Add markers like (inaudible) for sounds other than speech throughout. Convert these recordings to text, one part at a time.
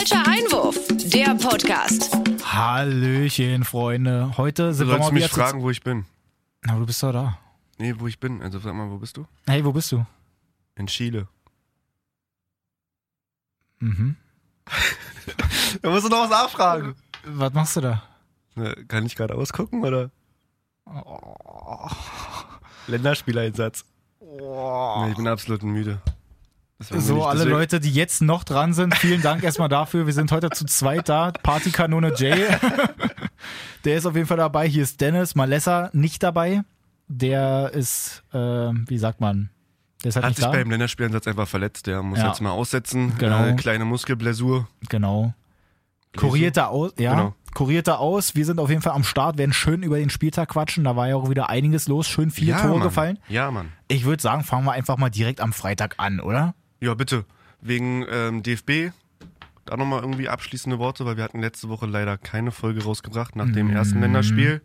Falscher Einwurf, der Podcast. Hallöchen, Freunde. Heute Du sind wir sollst mal mich wieder fragen, wo ich bin. Na, du bist doch da. Nee, wo ich bin. Also sag mal, wo bist du? Hey, wo bist du? In Chile. Mhm. (laughs) Da musst du noch was nachfragen. Was machst du da? Na, kann ich gerade ausgucken oder? Länderspieleinsatz. Nee, ich bin absolut müde. So, alle deswegen- Leute, die jetzt noch dran sind, vielen Dank erstmal dafür. Wir sind heute zu zweit da. Partykanone Jay. (laughs) Der ist auf jeden Fall dabei. Hier ist Dennis. Malessa nicht dabei. Der ist, äh, wie sagt man, der halt Hat sich da. beim Länderspielansatz einfach verletzt. Der muss Ja. jetzt mal aussetzen. Genau. Äh, kleine Muskelbläsur. Genau. Kurierte aus, ja. Genau. Kurierte aus. Wir sind auf jeden Fall am Start, werden schön über den Spieltag quatschen. Da war ja auch wieder einiges los. Schön viele ja, Tore Mann. gefallen. Ja, Mann. Ich würde sagen, fangen wir einfach mal direkt am Freitag an, oder? Ja, bitte. Wegen ähm, DFB. Da nochmal irgendwie abschließende Worte, weil wir hatten letzte Woche leider keine Folge rausgebracht nach dem ersten Mhm. Länderspiel.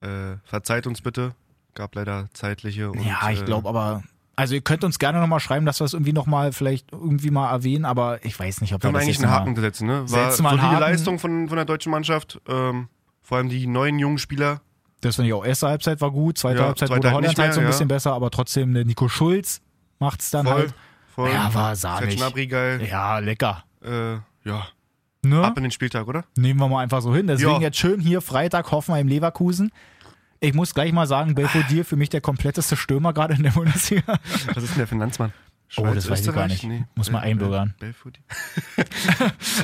Äh, verzeiht uns bitte. Gab leider zeitliche und. ja, ich äh, glaube aber. Also ihr könnt uns gerne nochmal schreiben, dass wir es irgendwie nochmal vielleicht irgendwie mal erwähnen, aber ich weiß nicht, ob wir das eigentlich einen Haken setzen, ne? War Setzen solide Haken. Leistung von, von der deutschen Mannschaft. Ähm, vor allem die neuen jungen Spieler. Das finde ich auch. Erste Halbzeit war gut, zweite Ja, Halbzeit zweite wurde Holland halt so ein mehr, bisschen ja. besser, aber trotzdem der Nico Schulz macht's dann Voll. halt. Voll. Ja, war sahnig. Schnabri geil. Ja, lecker. Äh, ja. Ne? Ab in den Spieltag, oder? Nehmen wir mal einfach so hin. Deswegen Ja. jetzt schön hier Freitag Hoffenheim Leverkusen. Ich muss gleich mal sagen, Belfodil für mich der kompletteste Stürmer gerade in der Bundesliga. Was ist denn der ein Landsmann? Oh, das weiß ich gar nicht. Muss mal einbürgern. Belfodil. (laughs)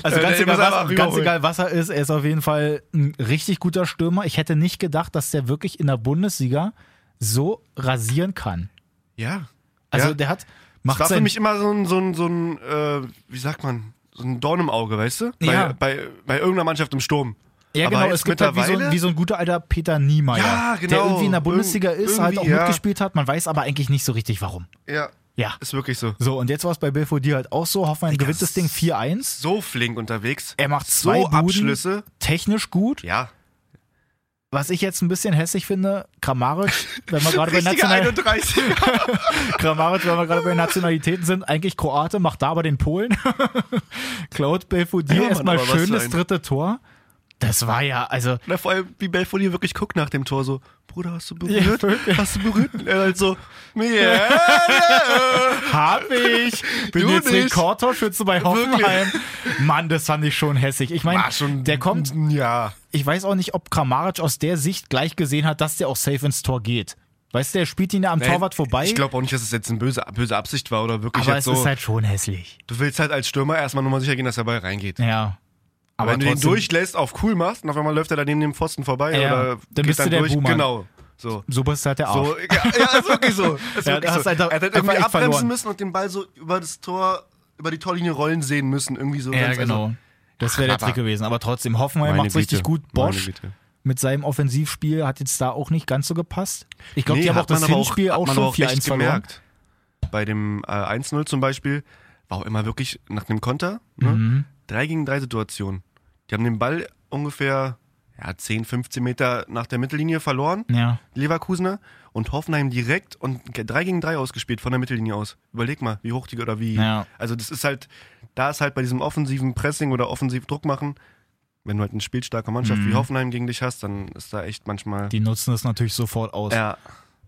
Also Äh, ganz, egal, was, ganz egal, was er ist, er ist auf jeden Fall ein richtig guter Stürmer. Ich hätte nicht gedacht, dass der wirklich in der Bundesliga so rasieren kann. Ja. Also ja. der hat macht war für mich immer so ein, so ein, so ein äh, wie sagt man, so ein Dorn im Auge, weißt du? Bei, Ja. bei, bei irgendeiner Mannschaft im Sturm. ja aber genau, es gibt halt wie so, ein- wie so ein guter alter Peter Niemeyer, Ja, der genau. irgendwie in der Bundesliga Irg- ist, halt auch ja. mitgespielt hat. Man weiß aber eigentlich nicht so richtig warum. Ja, Ja. ist wirklich so. So, und jetzt war es bei Belfodil halt auch so. Digga, gewinnt das Ding 4-1. So flink unterwegs. Er macht zwei so Buden, Abschlüsse. technisch gut. Ja. Was ich jetzt ein bisschen hässlich finde, Kramaric, wenn wir gerade bei, National 31. (laughs) Kramaric, wenn wir gerade bei Nationalitäten sind, eigentlich Kroate, macht da aber den Polen. (laughs) Klaut Belfodil Ja, erstmal aber was schön für das ein- dritte Tor. Das war ja, also, Na, vor allem, wie Belfodil wirklich guckt nach dem Tor so, Bruder, hast du (laughs) Ja, berührt? wirklich. hast du berührt? Und er halt so, ja, (laughs) hab ich, (laughs) bin Du jetzt. Rekordtorschütze bei Hoffenheim. Mann, das fand ich schon hässlich. Ich meine, der kommt, ja. ich weiß auch nicht, ob Kramaric aus der Sicht gleich gesehen hat, dass der auch safe ins Tor geht. Weißt du, der spielt ihn ja am Nee, Torwart vorbei. Ich glaube auch nicht, dass es jetzt eine böse, böse Absicht war oder wirklich aber es so. ist halt schon hässlich. du willst halt als Stürmer erstmal nur mal sicher gehen, dass der Ball reingeht. Ja. Aber wenn du den durchlässt, auf cool machst und auf einmal läuft er da neben dem Pfosten vorbei Ja, oder dann geht bist du dann der durch. Buhmann. Genau. So. So bist halt der Arsch. So, ja, ja, ist wirklich so. (laughs) Ist Ja, wirklich so. du einfach- er hat halt irgendwie abbremsen verloren. müssen und den Ball so über das Tor, über die Torlinie rollen sehen müssen. Irgendwie so. ja, genau. Also, das wäre der Trick gewesen. Aber trotzdem, Hoffenheim macht richtig Güte, gut. Bosch mit seinem Offensivspiel hat jetzt da auch nicht ganz so gepasst. Ich glaube, Nee, die haben auch das Hinspiel auch man schon aber echt 4-1 verloren. gemerkt. Bei dem äh, 1-0 zum Beispiel war auch immer wirklich nach dem Konter, ne? Mhm. 3 gegen 3 Situation. Die haben den Ball ungefähr ja, 10, 15 Meter nach der Mittellinie verloren, Ja. Leverkusener, und Hoffenheim direkt und 3 gegen 3 ausgespielt von der Mittellinie aus. Überleg mal, wie hoch die oder wie. Ja. Also das ist halt, da ist halt bei diesem offensiven Pressing oder offensiv Druck machen, wenn du halt eine spielstarke Mannschaft Mhm. wie Hoffenheim gegen dich hast, dann ist da echt manchmal. Die nutzen das natürlich sofort aus. ja.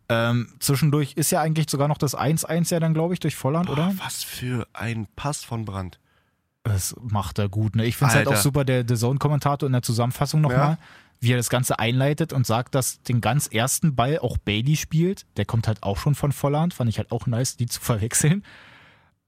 Ähm, zwischendurch ist ja eigentlich sogar noch das 1-1 ja dann, glaube ich, durch Volland, oder? Boah, was für ein Pass von Brandt. Das macht er gut. Ne? Ich finde es halt auch super, der, der Zone-Kommentator in der Zusammenfassung nochmal, Ja. wie er das Ganze einleitet und sagt, dass den ganz ersten Ball auch Bailey spielt. Der kommt halt auch schon von Volland. Fand ich halt auch nice, die zu verwechseln.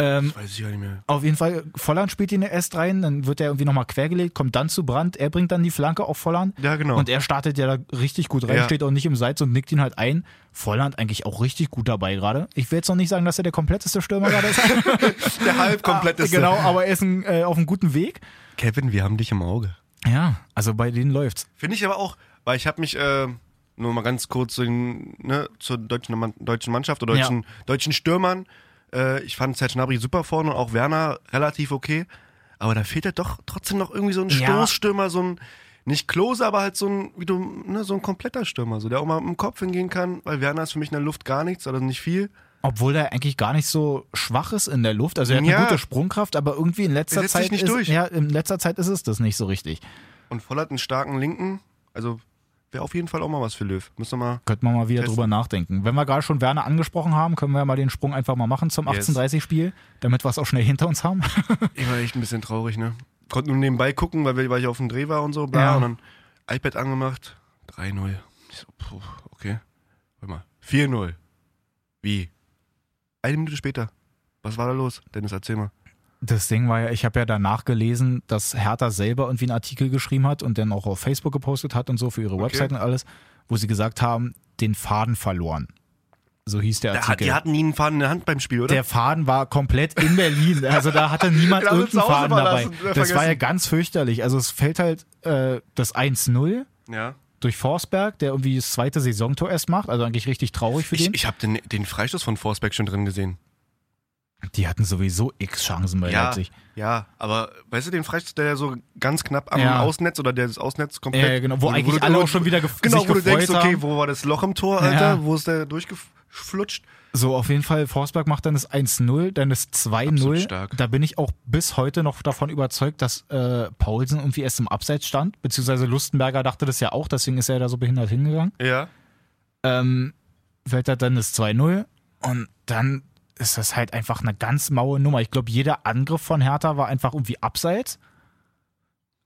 Ähm, Das weiß ich gar nicht mehr. auf jeden Fall, Volland spielt ihn erst rein, dann wird er irgendwie nochmal quergelegt, kommt dann zu Brandt, er bringt dann die Flanke auf Volland. Ja, genau. Und er startet ja da richtig gut rein, Ja. steht auch nicht im Seits und nickt ihn halt ein. Volland eigentlich auch richtig gut dabei gerade. Ich will jetzt noch nicht sagen, dass er der kompletteste Stürmer gerade ist. (laughs) der halb kompletteste. genau, aber er ist ein, äh, auf einem guten Weg. Kevin, wir haben dich im Auge. Ja, also bei denen läuft's. Finde ich aber auch, weil ich habe mich äh, nur mal ganz kurz zu den, ne, zur deutschen, deutschen Mannschaft oder deutschen, deutschen Stürmern. Äh, ich fand Serge Gnabry super vorne und auch Werner relativ okay. Aber da fehlt ja doch trotzdem noch irgendwie so ein Ja. Stoßstürmer, so ein, nicht Klose, aber halt so ein, wie du, ne, so ein kompletter Stürmer, so, der auch mal im Kopf hingehen kann, weil Werner ist für mich in der Luft gar nichts, also nicht viel. Obwohl der eigentlich gar nicht so schwach ist in der Luft. Also er hat Ja. eine gute Sprungkraft, aber irgendwie in letzter Zeit nicht ist, durch. ja, in letzter Zeit ist es das nicht so richtig. Und Voll hat einen starken Linken. Also wäre auf jeden Fall auch mal was für Löw. Müssen wir mal. Könnten wir mal wieder Testen. drüber nachdenken. Wenn wir gerade schon Werner angesprochen haben, können wir ja mal den Sprung einfach mal machen zum Yes. 18:30-Spiel, damit wir es auch schnell hinter uns haben. (laughs) Ich war echt ein bisschen traurig, ne? Konnte nur nebenbei gucken, weil, wir- weil ich auf dem Dreh war und so, bla. Ja. Und dann iPad angemacht. 3-0. Ich so, puh, okay. Warte mal. 4-0. Wie? Eine Minute später. Was war da los? Dennis, erzähl mal. Das Ding war ja, ich habe ja danach gelesen, dass Hertha selber irgendwie einen Artikel geschrieben hat und dann auch auf Facebook gepostet hat und so für ihre Website und alles, wo sie gesagt haben, den Faden verloren. So hieß der Artikel. die hatten nie einen Faden in der Hand beim Spiel, oder? der Faden war komplett in Berlin. Also da hatte (laughs) niemand irgendeinen Faden dabei. wir Das war ja ganz fürchterlich. Also es fällt halt äh, das 1-0 ja. durch Forsberg, der irgendwie das zweite Saisontor erst macht. Also eigentlich richtig traurig für Ich, den. ich habe den, den Freistoß von Forsberg schon drin gesehen. Die hatten sowieso x Chancen bei Ja, Leipzig. ja, aber weißt du den Freistoß, der so ganz knapp am Ja. Ausnetz oder der das Ausnetz komplett. Ja, genau, wo du- eigentlich alle wo- auch schon wieder gef Genau, sich wo du denkst, gefreut okay, haben. wo war das Loch im Tor, Alter? Ja. Wo ist der durchgeflutscht? So, auf jeden Fall, Forsberg macht dann das 1-0, dann das Absolut 2-0. stark. Da bin ich auch bis heute noch davon überzeugt, dass äh, Paulsen irgendwie erst im Abseits stand, beziehungsweise Lustenberger dachte das ja auch, deswegen ist er da so behindert hingegangen. Ja. Ähm, fällt er dann das 2-0 und dann ist das halt einfach eine ganz maue Nummer. Ich glaube, jeder Angriff von Hertha war einfach irgendwie Abseits.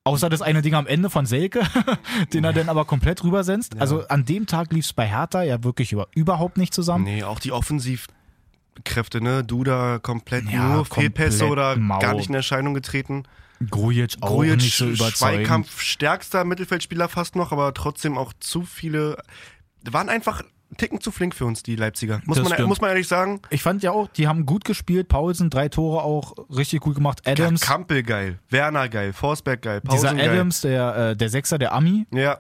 Außer das eine Ding am Ende von Selke, (laughs) den er dann aber komplett rübersenzt. Ja. Also an dem Tag lief es bei Hertha ja wirklich über, überhaupt nicht zusammen. Nee, auch die Offensivkräfte, ne? Duda komplett Ja, nur Fehlpässe oder mau. gar nicht in Erscheinung getreten. Grujic auch Grujic, nicht so überzeugend. Zweikampf, stärkster Mittelfeldspieler fast noch, aber trotzdem auch zu viele. Waren einfach einen Ticken zu flink für uns, die Leipziger. Muss, Das man, stimmt. muss man ehrlich sagen. Ich fand ja auch, die haben gut gespielt. Paulsen, drei Tore auch richtig gut gemacht. Adams, Kampel geil, Werner geil, Forsberg geil, dieser Pausen geil. Adams, der, äh, der Sechser, der Ami, Ja.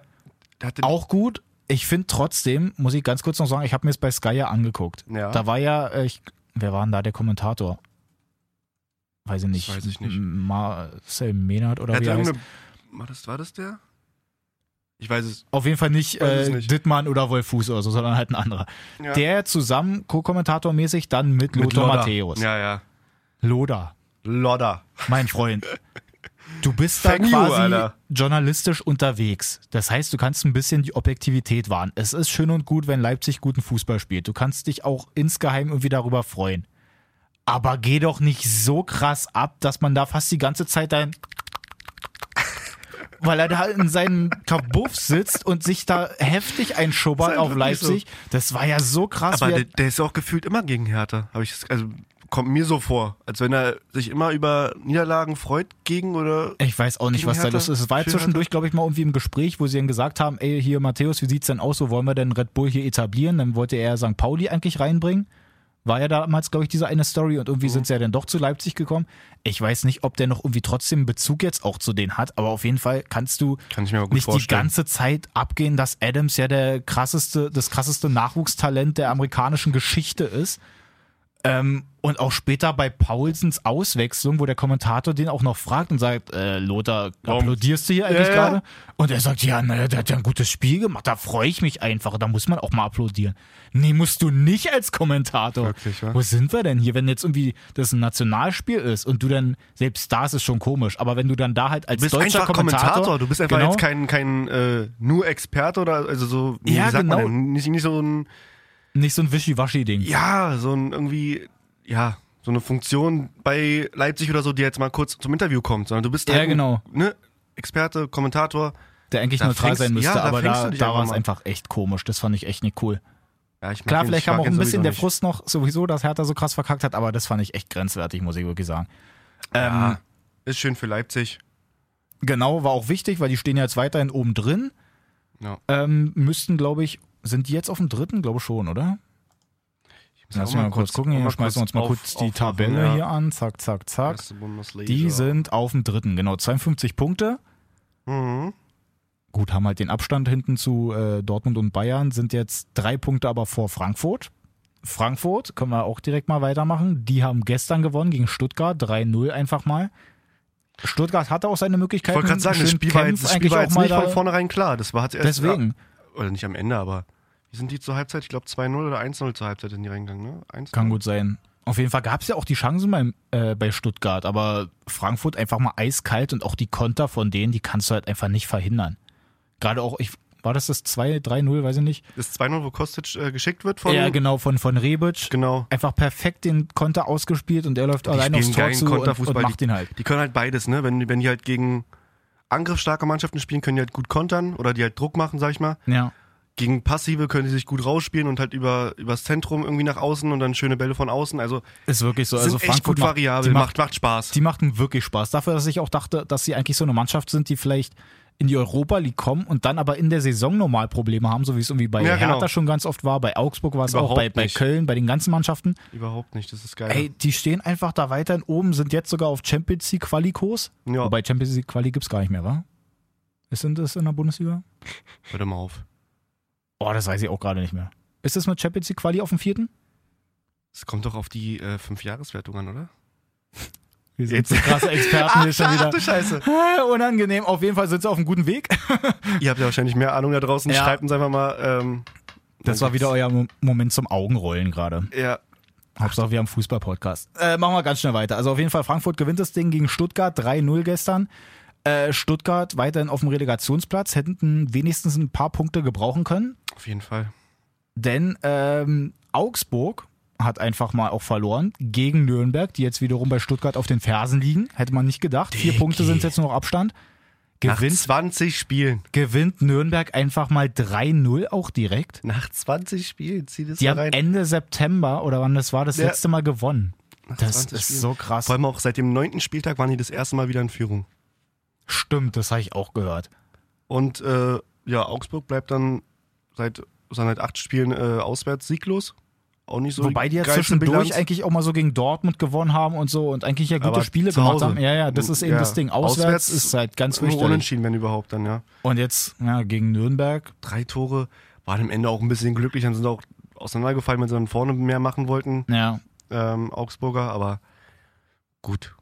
Auch gut. Ich finde trotzdem, muss ich ganz kurz noch sagen, ich habe mir es bei Sky ja angeguckt. Ja. Da war ja, äh, ich, wer war denn da der Kommentator? Weiß ich nicht. weiß ich nicht. Marcel Menard oder Der wie heißt. war, das, war das der? Ich weiß es. Auf jeden Fall nicht, äh, nicht. Dittmann oder Wolfuß oder so, sondern halt ein anderer. Ja. Der zusammen, Co-Kommentatormäßig, dann mit, Mit Lothar. Matthäus. Ja, ja. Loda, Lodder. mein Freund. (laughs) Du bist da Thank you, quasi Alter. journalistisch unterwegs. Das heißt, du kannst ein bisschen die Objektivität wahren. Es ist schön und gut, wenn Leipzig guten Fußball spielt. Du kannst dich auch insgeheim irgendwie darüber freuen. Aber geh doch nicht so krass ab, dass man da fast die ganze Zeit dein weil er da in seinem Kabuff sitzt und sich da heftig einschubbert auf Leipzig. Das war ja so krass. Aber er, der, der ist auch gefühlt immer gegen Hertha. Hab ich, also kommt mir so vor, als wenn er sich immer über Niederlagen freut gegen oder. Ich weiß auch nicht, was da los ist. Es war zwischendurch, glaube ich, mal irgendwie im Gespräch, wo sie dann gesagt haben, ey, hier Matthäus, wie sieht's denn aus, wo wollen wir denn Red Bull hier etablieren? Dann wollte er St. Pauli eigentlich reinbringen. War ja damals, glaube ich, diese eine Story und irgendwie Mhm. sind sie ja dann doch zu Leipzig gekommen. Ich weiß nicht, ob der noch irgendwie trotzdem einen Bezug jetzt auch zu denen hat, aber auf jeden Fall kannst du Kann nicht die vorstellen. ganze Zeit abgehen, dass Adams ja der krasseste, das krasseste Nachwuchstalent der amerikanischen Geschichte ist. Ähm, und auch später bei Paulsens Auswechslung, wo der Kommentator den auch noch fragt und sagt, äh, Lothar, applaudierst du hier eigentlich Ja, ja. gerade? Und er sagt, ja, naja, der hat ja ein gutes Spiel gemacht, da freue ich mich einfach, da muss man auch mal applaudieren. Nee, musst du nicht als Kommentator. Wirklich, wa? Wo sind wir denn hier, wenn jetzt irgendwie das ein Nationalspiel ist und du dann, selbst da ist es schon komisch, aber wenn du dann da halt als deutscher Kommentator, Kommentator, du bist einfach genau, jetzt kein, kein äh, nur Experte oder also so, wie Ja, sagt man genau. denn? Nicht, nicht so ein, nicht so ein Wischiwaschi-Ding. ja, so ein irgendwie, ja, so eine Funktion bei Leipzig oder so, die jetzt mal kurz zum Interview kommt, sondern du bist Ja, halt ein, genau. ne, Experte, Kommentator. der eigentlich Da neutral fängst- sein müsste, ja, da aber da, da war es einfach echt komisch. Das fand ich echt nicht cool. Ja, Klar, vielleicht ich kam auch ein bisschen der. Frust noch sowieso, dass Hertha so krass verkackt hat, aber das fand ich echt grenzwertig, muss ich wirklich sagen. Ähm, Ja, ist schön für Leipzig. Genau, war auch wichtig, weil die stehen ja jetzt weiterhin oben drin. Ja. Ähm, müssten, glaube ich, sind die jetzt auf dem dritten? Glaube schon, oder? Lass mal mal kurz gucken. Hier schmeißen wir uns mal auf- kurz die Tabelle ja. hier an. Zack, zack, zack. Die sind auf dem dritten, genau. 52 Punkte. Mhm. Gut, haben halt den Abstand hinten zu äh, Dortmund und Bayern, sind jetzt drei Punkte aber vor Frankfurt. Frankfurt, können wir auch direkt mal weitermachen. Die haben gestern gewonnen gegen Stuttgart, 3-0 einfach mal. Stuttgart hatte auch seine Ich Möglichkeiten. wollte gerade sagen, das Spiel war jetzt, das Spiel war jetzt nicht da- von vornherein klar. Das war hat erst, Deswegen. Oder nicht am Ende, aber Wie sind die zur Halbzeit? Ich glaube 2-0 oder 1-0 zur Halbzeit sind die reingegangen, ne? 1 Kann gut sein. Auf jeden Fall gab es ja auch die Chancen beim, äh, bei Stuttgart, aber Frankfurt einfach mal eiskalt und auch die Konter von denen, die kannst du halt einfach nicht verhindern. Gerade auch, ich, war das das 2-3-0, weiß ich nicht? Das 2-0, wo Kostic äh, geschickt wird von. ja, genau, von, von Rebic. Genau. Einfach perfekt den Konter ausgespielt und er läuft allein aufs Tor zu und, und macht den halt. Die können halt beides, ne? Wenn, wenn die halt gegen angriffsstarke Mannschaften spielen, können die halt gut kontern oder die halt Druck machen, sag ich mal. Ja. Gegen Passive können die sich gut rausspielen und halt über übers Zentrum irgendwie nach außen und dann schöne Bälle von außen. Also Ist wirklich so. sind Also echt Frankfurt gut macht, variabel, macht, macht, macht Spaß. die machten wirklich Spaß. Dafür, dass ich auch dachte, dass sie eigentlich so eine Mannschaft sind, die vielleicht in die Europa League kommen und dann aber in der Saison normal Probleme haben, so wie es irgendwie bei Ja, genau. Hertha schon ganz oft war, bei Augsburg war es auch, bei, bei. Köln, bei den ganzen Mannschaften. Überhaupt nicht, das ist geil. Ey, die stehen einfach da weiterhin oben, sind jetzt sogar auf Champions League Qualikurs. ja, Wobei Champions League Quali gibt's gar nicht mehr, wa? Ist denn das in der Bundesliga? hör doch mal auf. Oh, das weiß ich auch gerade nicht mehr. Ist das mit Champions League Quali auf dem vierten? Es kommt doch auf die äh, Fünf-Jahreswertung an, oder? Wir sind Jetzt- so krasse Experten hier (laughs) schon wieder. du Scheiße. Unangenehm. Auf jeden Fall sind sie auf einem guten Weg. (laughs) Ihr habt ja wahrscheinlich mehr Ahnung da draußen. Ja. Schreibt uns einfach mal. Ähm, Das war wieder euer Mo- Moment zum Augenrollen gerade. Ja, Hauptsache, wir haben Fußball-Podcast. Äh, machen wir ganz schnell weiter. Also auf jeden Fall, Frankfurt gewinnt das Ding gegen Stuttgart 3-0 gestern. Äh, Stuttgart weiterhin auf dem Relegationsplatz, hätten wenigstens ein paar Punkte gebrauchen können. auf jeden Fall. Denn ähm, Augsburg hat einfach mal auch verloren gegen Nürnberg, die jetzt wiederum bei Stuttgart auf den Fersen liegen. Hätte man nicht gedacht. Vier Digi. Punkte sind jetzt nur noch Abstand. Nach Gewinnt, 20 Spielen. gewinnt Nürnberg einfach mal 3-0 auch direkt. Nach 20 Spielen. Zieh das Die haben rein. Ende September oder wann das war, das Ja. letzte Mal gewonnen. Nach Das 20 ist Spielen. so krass. Vor allem auch seit dem neunten Spieltag waren die das erste Mal wieder in Führung. Stimmt, das habe ich auch gehört. Und äh, ja, Augsburg bleibt dann seit, seit acht Spielen äh, auswärts sieglos. Auch nicht so Wobei die ja zwischendurch eigentlich auch mal so gegen Dortmund gewonnen haben und so und eigentlich ja gute Aber Spiele gemacht haben. Ja, ja, das ist eben Ja. das Ding. Auswärts, Auswärts ist halt ganz wichtig. Unentschieden, wenn überhaupt dann, ja. Und jetzt ja, gegen Nürnberg. Drei Tore waren am Ende auch ein bisschen glücklich, dann sind auch auseinandergefallen, wenn sie dann vorne mehr machen wollten, Ja, ähm, Augsburger, aber gut.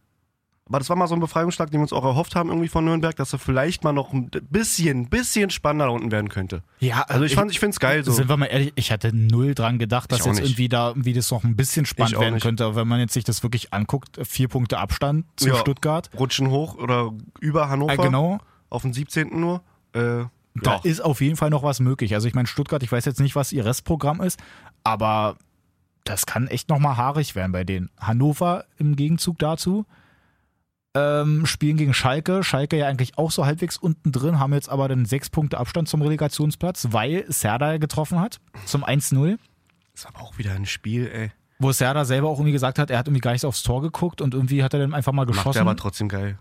Aber das war mal so ein Befreiungsschlag, den wir uns auch erhofft haben irgendwie von Nürnberg, dass er vielleicht mal noch ein bisschen, bisschen spannender unten werden könnte. ja Also ich, fand, ich finde es geil so. Sind wir mal ehrlich, ich hatte null dran gedacht, dass Ich jetzt nicht. irgendwie da irgendwie das noch ein bisschen spannend Ich werden nicht. könnte. Aber wenn man jetzt sich das wirklich anguckt, vier Punkte Abstand zu Ja. Stuttgart. Rutschen hoch oder über Hannover Äh, genau. auf den 17. nur. Äh, Da ja. ist auf jeden Fall noch was möglich. Also ich meine, Stuttgart, ich weiß jetzt nicht, was ihr Restprogramm ist, aber das kann echt nochmal haarig werden bei denen. Hannover im Gegenzug dazu ähm, spielen gegen Schalke. Schalke ja eigentlich auch so halbwegs unten drin, haben jetzt aber dann sechs Punkte Abstand zum Relegationsplatz, weil Serda getroffen hat zum 1-0. Das war aber auch wieder ein Spiel, ey. Wo Serda selber auch irgendwie gesagt hat, er hat irgendwie gar nicht aufs Tor geguckt und irgendwie hat er dann einfach mal Macht geschossen. er aber trotzdem geil.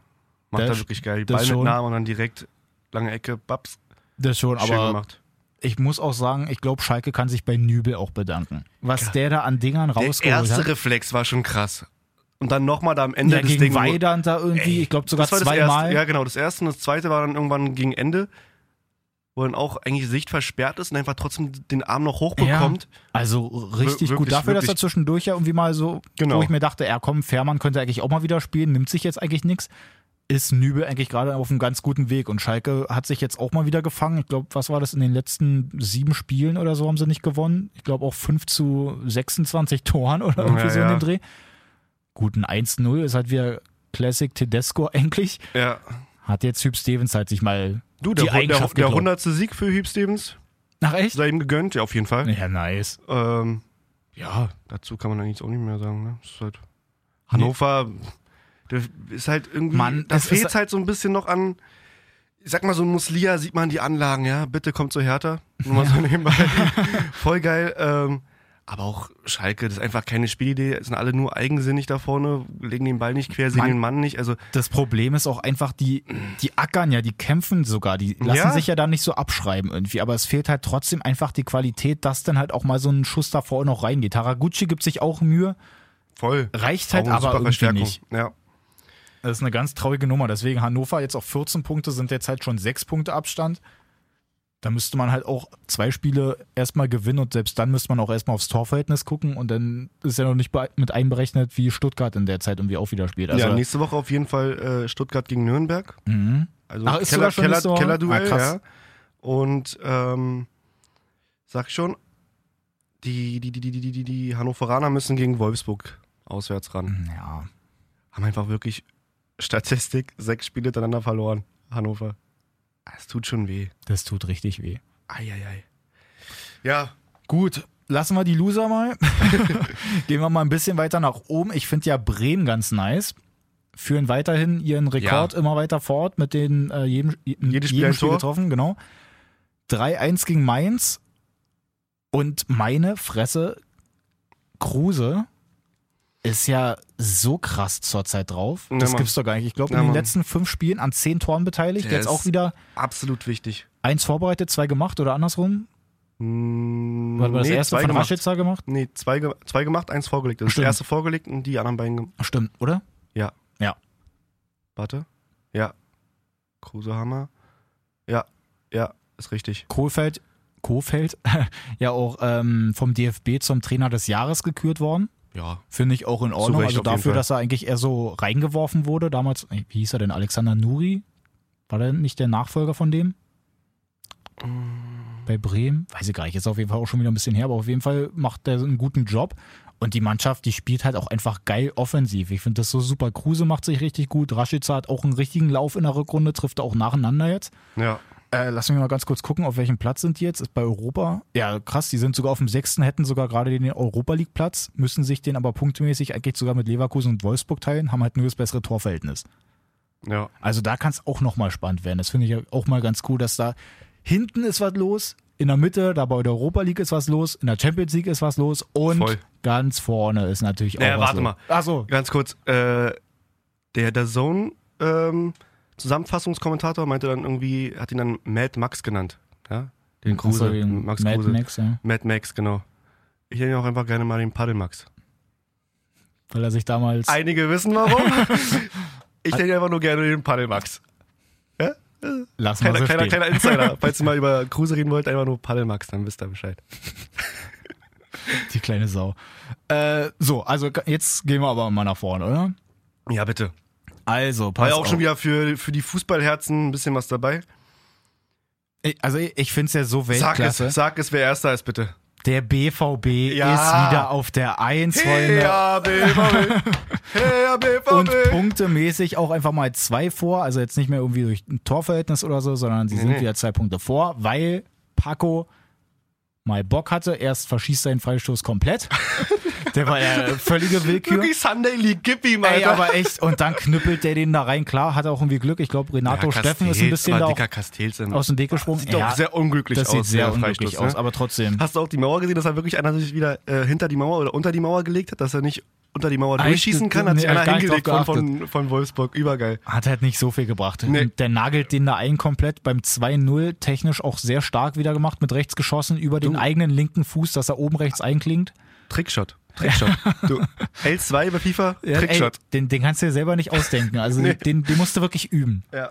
Macht Das- er wirklich geil. Ball schon. mit Namen und dann direkt lange Ecke, babs. das schon, Schön aber gemacht. ich muss auch sagen, ich glaube, Schalke kann sich bei Nübel auch bedanken. Was der da an Dingern Der rausgeholt erste hat. Reflex war schon krass. Und dann nochmal da am Ende Ja, des gegen Ding. Weidand da irgendwie, Ey, ich glaube sogar zweimal. ja, genau. Das erste und das zweite war dann irgendwann gegen Ende, wo dann auch eigentlich Sicht versperrt ist und einfach trotzdem den Arm noch hochbekommt. Also richtig Wir- gut wirklich, dafür, dass er zwischendurch ja irgendwie mal so, Genau. wo ich mir dachte, ja komm, Fährmann könnte eigentlich auch mal wieder spielen, nimmt sich jetzt eigentlich nichts. Ist Nübel eigentlich gerade auf einem ganz guten Weg und Schalke hat sich jetzt auch mal wieder gefangen. Ich glaube, was war das in den letzten sieben Spielen oder so haben sie nicht gewonnen. Ich glaube auch 5 zu 26 Toren oder irgendwie Ja, so in ja. dem Dreh. Gut, ein 1-0 ist halt wieder Classic Tedesco (laughs) eigentlich. Ja. Hat jetzt Hüb Stevens halt sich mal Du, die der, der, Eigenschaft der geglaubt. 100. Sieg für Hüb Stevens. Ach echt? Sei ihm gegönnt, ja, auf jeden Fall. Ja, nice. Ähm, ja, dazu kann man eigentlich auch nicht mehr sagen. Ne? Das ist halt Hannover der ist halt irgendwie. Mann, da es fehlt halt so ein bisschen noch an. Ich sag mal, so ein Muslia sieht man die Anlagen, ja. Bitte kommt zu Hertha. Nur mal so (laughs) nebenbei. Voll geil. Ähm, aber auch Schalke, das ist einfach keine Spielidee. Es sind alle nur eigensinnig da vorne, legen den Ball nicht quer, sehen Mann. den Mann nicht. Also, Das Problem ist auch einfach, die, die ackern ja, die kämpfen sogar, die lassen Ja. sich ja da nicht so abschreiben irgendwie, aber es fehlt halt trotzdem einfach die Qualität, dass dann halt auch mal so ein Schuss davor noch reingeht. Haraguchi gibt sich auch Mühe, voll. reicht halt aber irgendwie Verstärkung. nicht. Ja. Das ist eine ganz traurige Nummer. Deswegen Hannover jetzt auf 14 Punkte, sind jetzt halt schon 6 Punkte Abstand. Da müsste man halt auch zwei Spiele erstmal gewinnen und selbst dann müsste man auch erstmal aufs Torverhältnis gucken und dann ist ja noch nicht mit einberechnet, wie Stuttgart in der Zeit irgendwie auch wieder spielt. Also, ja, nächste Woche auf jeden Fall äh, Stuttgart gegen Nürnberg. mhm. Also Ach, ist Keller, schon Keller, nächste Woche? Kellerduell, Ah, krass. ja. Und ähm, Sag schon, die, die, die, die, die, die, die Hannoveraner müssen gegen Wolfsburg auswärts ran. Ja. Haben einfach wirklich Statistik, sechs Spiele hintereinander verloren. Hannover. Es tut schon weh. Das tut richtig weh. Eieiei. Ja, Gut, lassen wir die Loser mal. (laughs) Gehen wir mal ein bisschen weiter nach oben. Ich finde ja Bremen ganz nice. Führen weiterhin ihren Rekord Ja. immer weiter fort mit den äh, jedem, jedem Jedes Spiel ein Spiel getroffen, genau. 3-1 gegen Mainz. Und meine Fresse, Kruse ist ja so krass zurzeit drauf. Ja, Das Mann. gibt's doch gar nicht. Ich glaube, Ja, in den Mann. letzten fünf Spielen an zehn Toren beteiligt. Der Jetzt auch wieder absolut wichtig. eins vorbereitet, zwei gemacht oder andersrum. Hm, War das nee, erste zwei von gemacht. Rashica gemacht? Nee, zwei, ge zwei gemacht, eins vorgelegt. Das, ist das erste vorgelegt und die anderen beiden. Ge Stimmt, oder? ja. Ja. Warte. Ja. Kruse Hammer. Ja. Ja, ist richtig. Kohlfeld, Kohfeldt (laughs) ja auch ähm, vom DFB zum Trainer des Jahres gekürt worden. Ja. Finde ich auch in Ordnung. Also dafür, dass er eigentlich eher so reingeworfen wurde. Damals, wie hieß er denn? Alexander Nuri? War der nicht der Nachfolger von dem? Bei Bremen? Weiß ich gar nicht. Ist auf jeden Fall auch schon wieder ein bisschen her, aber auf jeden Fall macht der einen guten Job. Und die Mannschaft, die spielt halt auch einfach geil offensiv. Ich finde das so super. Kruse macht sich richtig gut. Rashica hat auch einen richtigen Lauf in der Rückrunde, trifft auch nacheinander jetzt. Ja. Äh, lass mich mal ganz kurz gucken, auf welchem Platz sind die jetzt? Ist bei Europa? Ja, krass, die sind sogar auf dem sechsten, hätten sogar gerade den Europa League Platz, müssen sich den aber punktmäßig eigentlich sogar mit Leverkusen und Wolfsburg teilen, haben halt nur das bessere Torverhältnis. Ja. Also da kann es auch nochmal spannend werden. Das finde ich auch mal ganz cool, dass da hinten ist was los, in der Mitte, da bei der Europa League ist was los, in der Champions League ist was los und Voll. ganz vorne ist natürlich auch Naja, was warte los. mal. Achso, Ganz kurz, äh, der der Zone ähm, Zusammenfassungskommentator meinte dann irgendwie, hat ihn dann Mad Max genannt. Ja? Den Kruse. Max Mad Kruse. Max, ja. Mad Max, genau. Ich nenne ihn auch einfach gerne mal den Paddelmax. Weil er sich damals. Einige wissen warum. (laughs) ich nenne ihn einfach nur gerne den Paddelmax. lassen wir Kleiner, so kleiner, stehen. kleiner Insider. (laughs) Falls ihr mal über Kruse reden wollt, einfach nur Paddelmax, dann wisst ihr Bescheid. (laughs) Die kleine Sau. Äh, so, also jetzt gehen wir aber mal nach vorne, oder? Ja, bitte. Also, War pass ja auch auf. schon wieder für, für die Fußballherzen ein bisschen was dabei. Ich- Also ich, finde es ja so Sag Weltklasse. es, sag es, wer erster ist, bitte. Der BVB Ja. ist wieder auf der Eins, Freunde. Ja, BVB. (laughs) Hey, BVB. Und punktemäßig auch einfach mal zwei vor. Also jetzt nicht mehr irgendwie durch ein Torverhältnis oder so, sondern sie sind nee. wieder zwei Punkte vor, weil Paco mal Bock hatte. Erst verschießt seinen Freistoß komplett. (laughs) Der war ja völlige (laughs) Willkür. Wirklich Sunday League, gib ihm, Alter. Ey, aber echt, und dann knüppelt der den da rein. Klar, hat er auch irgendwie Glück. Ich glaube, Renato Steffen ist ein bisschen da aus dem Weg gesprungen. Sieht doch sehr unglücklich das aus. sieht sehr unglücklich Freistoß, aus, ne? aber trotzdem. Hast du auch die Mauer gesehen, dass er wirklich einer sich wieder äh, hinter die Mauer oder unter die Mauer gelegt hat, dass er nicht unter die Mauer durchschießen kann? Hat Nee, sich einer gar nicht hingelegt von, von, von Wolfsburg. Übergeil. Hat halt nicht so viel gebracht. Nee. Der nagelt den da ein komplett beim 2-0 technisch auch sehr stark wieder gemacht, mit rechts geschossen über den Du. eigenen linken Fuß, dass er oben rechts einklingt. Trickshot. Trickshot. (laughs) du, L2 bei FIFA, Ja, Trickshot. Ey, den, den kannst du dir selber nicht ausdenken. Also (laughs) Nee. den, den musst du wirklich üben. Ja.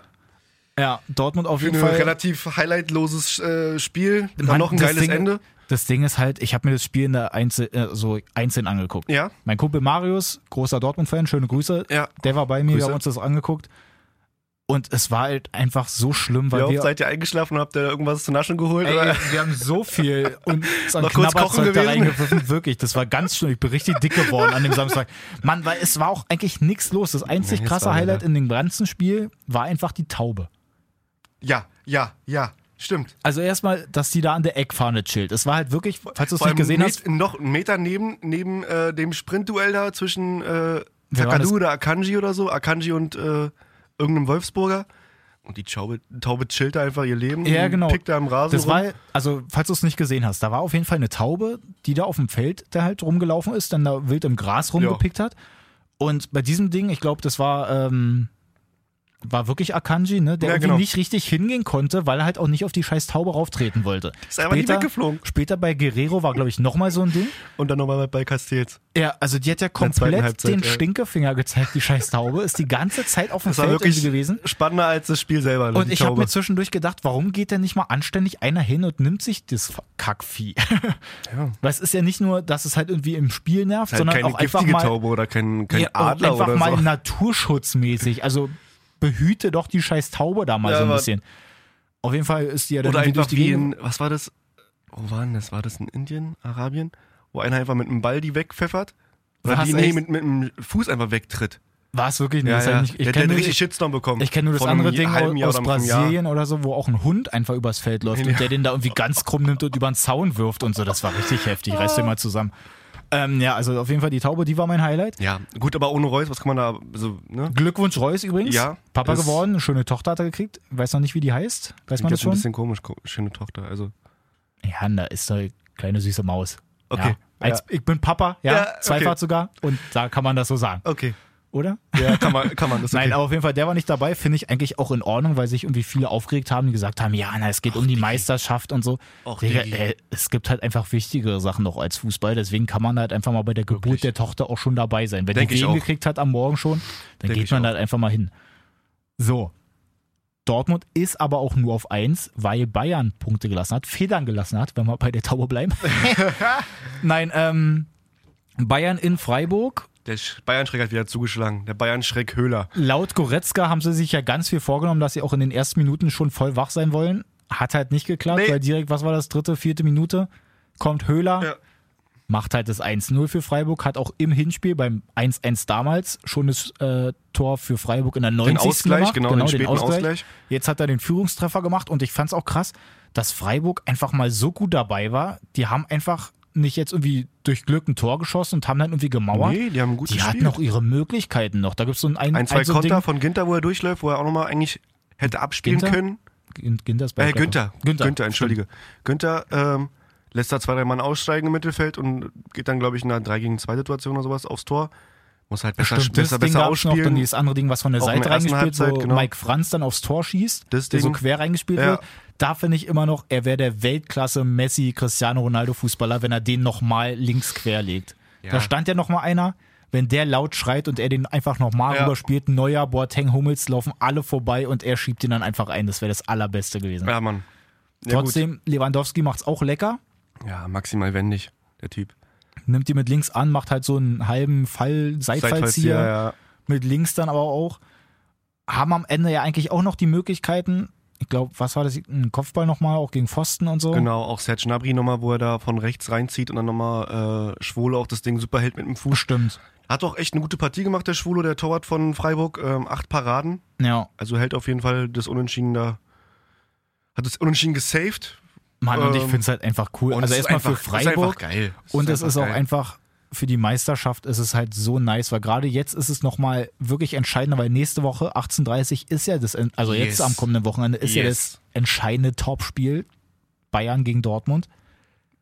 Ja, Dortmund auf Für jeden ein Fall. relativ highlightloses äh, Spiel. Dann Mann, noch ein das geiles Ding- Ende. Das Ding ist halt, ich habe mir das Spiel in der Einzel, äh, so einzeln angeguckt. Ja. Mein Kumpel Marius, großer Dortmund-Fan, schöne Grüße. Ja. Der war bei mir, wir Grüße. haben uns das angeguckt. Und es war halt einfach so schlimm, weil Wie oft wir, seid ihr eingeschlafen und habt ihr irgendwas zu naschen geholt? ey, oder? wir haben so viel (laughs) und an Noch kurz kochen Knabberzeug da reingepfiffen. Wirklich, das war ganz schlimm. Ich bin richtig dick geworden an dem Samstag. Mann, weil es war auch eigentlich nichts los. Das einzig Nee, es krasse Highlight in dem ganzen Spiel war einfach die Taube. Ja, ja, ja. Stimmt. Also erstmal, dass die da an der Eckfahne chillt. Es war halt wirklich, falls du es nicht gesehen Met- hast, Noch einen Meter neben, neben äh, dem Sprintduell da zwischen äh, Takadu oder Akanji oder so. Akanji und äh, irgendeinem Wolfsburger. Und die Taube, Taube chillt da einfach ihr Leben. Ja, und genau. Pickt da am Rasen Das rum. war, also, falls du es nicht gesehen hast, da war auf jeden Fall eine Taube, die da auf dem Feld da halt rumgelaufen ist, dann da wild im Gras rumgepickt hat. Und bei diesem Ding, ich glaube, das war, ähm, war wirklich Akanji, ne, der Ja, irgendwie genau. nicht richtig hingehen konnte, weil er halt auch nicht auf die scheiß Taube rauftreten wollte. Ist einfach nicht weggeflogen. Später bei Guerrero war, glaube ich, nochmal so ein Ding. Und dann nochmal bei Castells. Ja, also die hat ja komplett Halbzeit, den ja. Stinkefinger gezeigt, die scheiß Taube, ist die ganze Zeit auf dem Das war Feld wirklich irgendwie gewesen. spannender als das Spiel selber. ne, Und ich habe mir zwischendurch gedacht, warum geht denn nicht mal anständig einer hin und nimmt sich das Kackvieh? (laughs) Ja. Weil es ist ja nicht nur, dass es halt irgendwie im Spiel nervt, Halt sondern keine auch einfach giftige mal, Taube oder kein, kein ja, Adler einfach oder mal so. naturschutzmäßig. Also behüte doch die scheiß Taube da mal Ja, so ein bisschen. Auf jeden Fall ist die ja dann Oder durch die wie in, was war das? wo war denn das? War das in Indien, Arabien? Wo einer einfach mit einem Ball die wegpfeffert? Oder Was, die, nee, mit, mit dem Fuß einfach wegtritt. War es wirklich? Nee, Ja, ja. ich nicht, ich der, der kenne hat nur, richtig ich, Shitstorm bekommen. ich kenn nur das andere Ding aus Jahr. Brasilien oder so, wo auch ein Hund einfach übers Feld läuft und der den da irgendwie ganz krumm nimmt und über den Zaun wirft und so. Das war richtig heftig. Reiß dir mal zusammen. Ähm, ja, also auf jeden Fall die Taube, die war mein Highlight. Ja, gut, aber ohne Reus, was kann man da so, ne? Glückwunsch Reus übrigens. Ja, Papa geworden, eine schöne Tochter hat er gekriegt. Weiß noch nicht, wie die heißt. Weiß man das jetzt ein schon? bisschen komisch, ko- schöne Tochter. Also, Ja, da ist eine kleine süße Maus. Okay. Ja. Als, Ja. Ich bin Papa, ja, Ja, okay. zweifach sogar. Und da kann man das so sagen, okay. Oder? Ja, kann man, kann man. Das (laughs) Nein, okay. aber auf jeden Fall, der war nicht dabei, finde ich eigentlich auch in Ordnung, weil sich irgendwie viele aufgeregt haben, die gesagt haben, ja, na, es geht um die Meisterschaft und so. Och, Digga, ey, es gibt halt einfach wichtigere Sachen noch als Fußball, deswegen kann man halt einfach mal bei der Geburt Wirklich. der Tochter auch schon dabei sein. Wenn Denk die Wehen gekriegt hat am Morgen schon, dann Denk geht man halt einfach mal hin. So. Dortmund ist aber auch nur auf eins, weil Bayern Punkte gelassen hat, Federn gelassen hat, wenn wir bei der Taube bleiben. (laughs) (laughs) Nein, ähm, Bayern in Freiburg. Der Sch- Bayern-Schreck hat wieder zugeschlagen. Der Bayern-Schreck Höhler. Laut Goretzka haben sie sich ja ganz viel vorgenommen, dass sie auch in den ersten Minuten schon voll wach sein wollen. Hat halt nicht geklappt, Nee. weil direkt, was war das, dritte, vierte Minute, kommt Höhler, Ja. macht halt das 1-0 für Freiburg, hat auch im Hinspiel beim 1-1 damals schon das äh, Tor für Freiburg in der 90. Den Ausgleich, gemacht. genau, den späten Ausgleich. Jetzt hat er den Führungstreffer gemacht und ich fand es auch krass, dass Freiburg einfach mal so gut dabei war. Die haben einfach nicht jetzt irgendwie durch Glück ein Tor geschossen und haben dann irgendwie gemauert. Nee, die haben gut die hatten gespielt. auch ihre Möglichkeiten noch. Da gibt es so ein, ein, Ein, zwei ein so Konter Ding, von Ginter, wo er durchläuft, wo er auch nochmal eigentlich hätte abspielen Ginter? können. Gin- Ginter ist bei Äh, Günther. Günther. Günther, entschuldige. Günther ähm, lässt da zwei, drei Mann aussteigen im Mittelfeld und geht dann, glaube ich, in einer 3 gegen 2 Situation oder sowas aufs Tor. Muss halt besser, Stimmt, besser, das Ding besser gab's noch, dann ausspielen. dieses andere Ding, was von der Auch Seite reingespielt, wo Halbzeit, genau. Mike Franz dann aufs Tor schießt, Das der so Ding. quer reingespielt Ja. wird. Da finde ich immer noch, er wäre der Weltklasse Messi, Cristiano Ronaldo Fußballer, wenn er den nochmal links quer legt. Ja. Da stand ja nochmal einer, wenn der laut schreit und er den einfach nochmal Ja. rüberspielt, Neuer, Boateng, Hummels laufen alle vorbei und er schiebt ihn dann einfach ein. Das wäre das Allerbeste gewesen. ja, Mann. Ja, Trotzdem, Lewandowski macht's auch lecker. Gut. Ja, maximal wendig, der Typ. Nimmt die mit links an, macht halt so einen halben Fall, Seitfallzieher. ja. mit links dann aber auch, haben am Ende ja eigentlich auch noch die Möglichkeiten. Ich glaube, was war das? Ein Kopfball nochmal, auch gegen Pfosten und so. Genau, auch Serge Gnabry nochmal, wo er da von rechts reinzieht und dann nochmal äh, Schwole auch das Ding super hält mit dem Fuß. Stimmt. Hat auch echt eine gute Partie gemacht, der Schwolo, der Torwart von Freiburg. Ähm, acht Paraden. Ja, Also hält auf jeden Fall das Unentschieden da. Hat das Unentschieden gesaved. Mann, und ich Ähm, finde es halt einfach cool. Und also es ist erstmal für es Freiburg. geil. Und es ist auch geil. einfach für die Meisterschaft ist es halt so nice, weil gerade jetzt ist es nochmal wirklich entscheidender, weil nächste Woche 18.30 ist ja das, also jetzt Yes. am kommenden Wochenende ist ja Yes. das entscheidende Topspiel Bayern gegen Dortmund.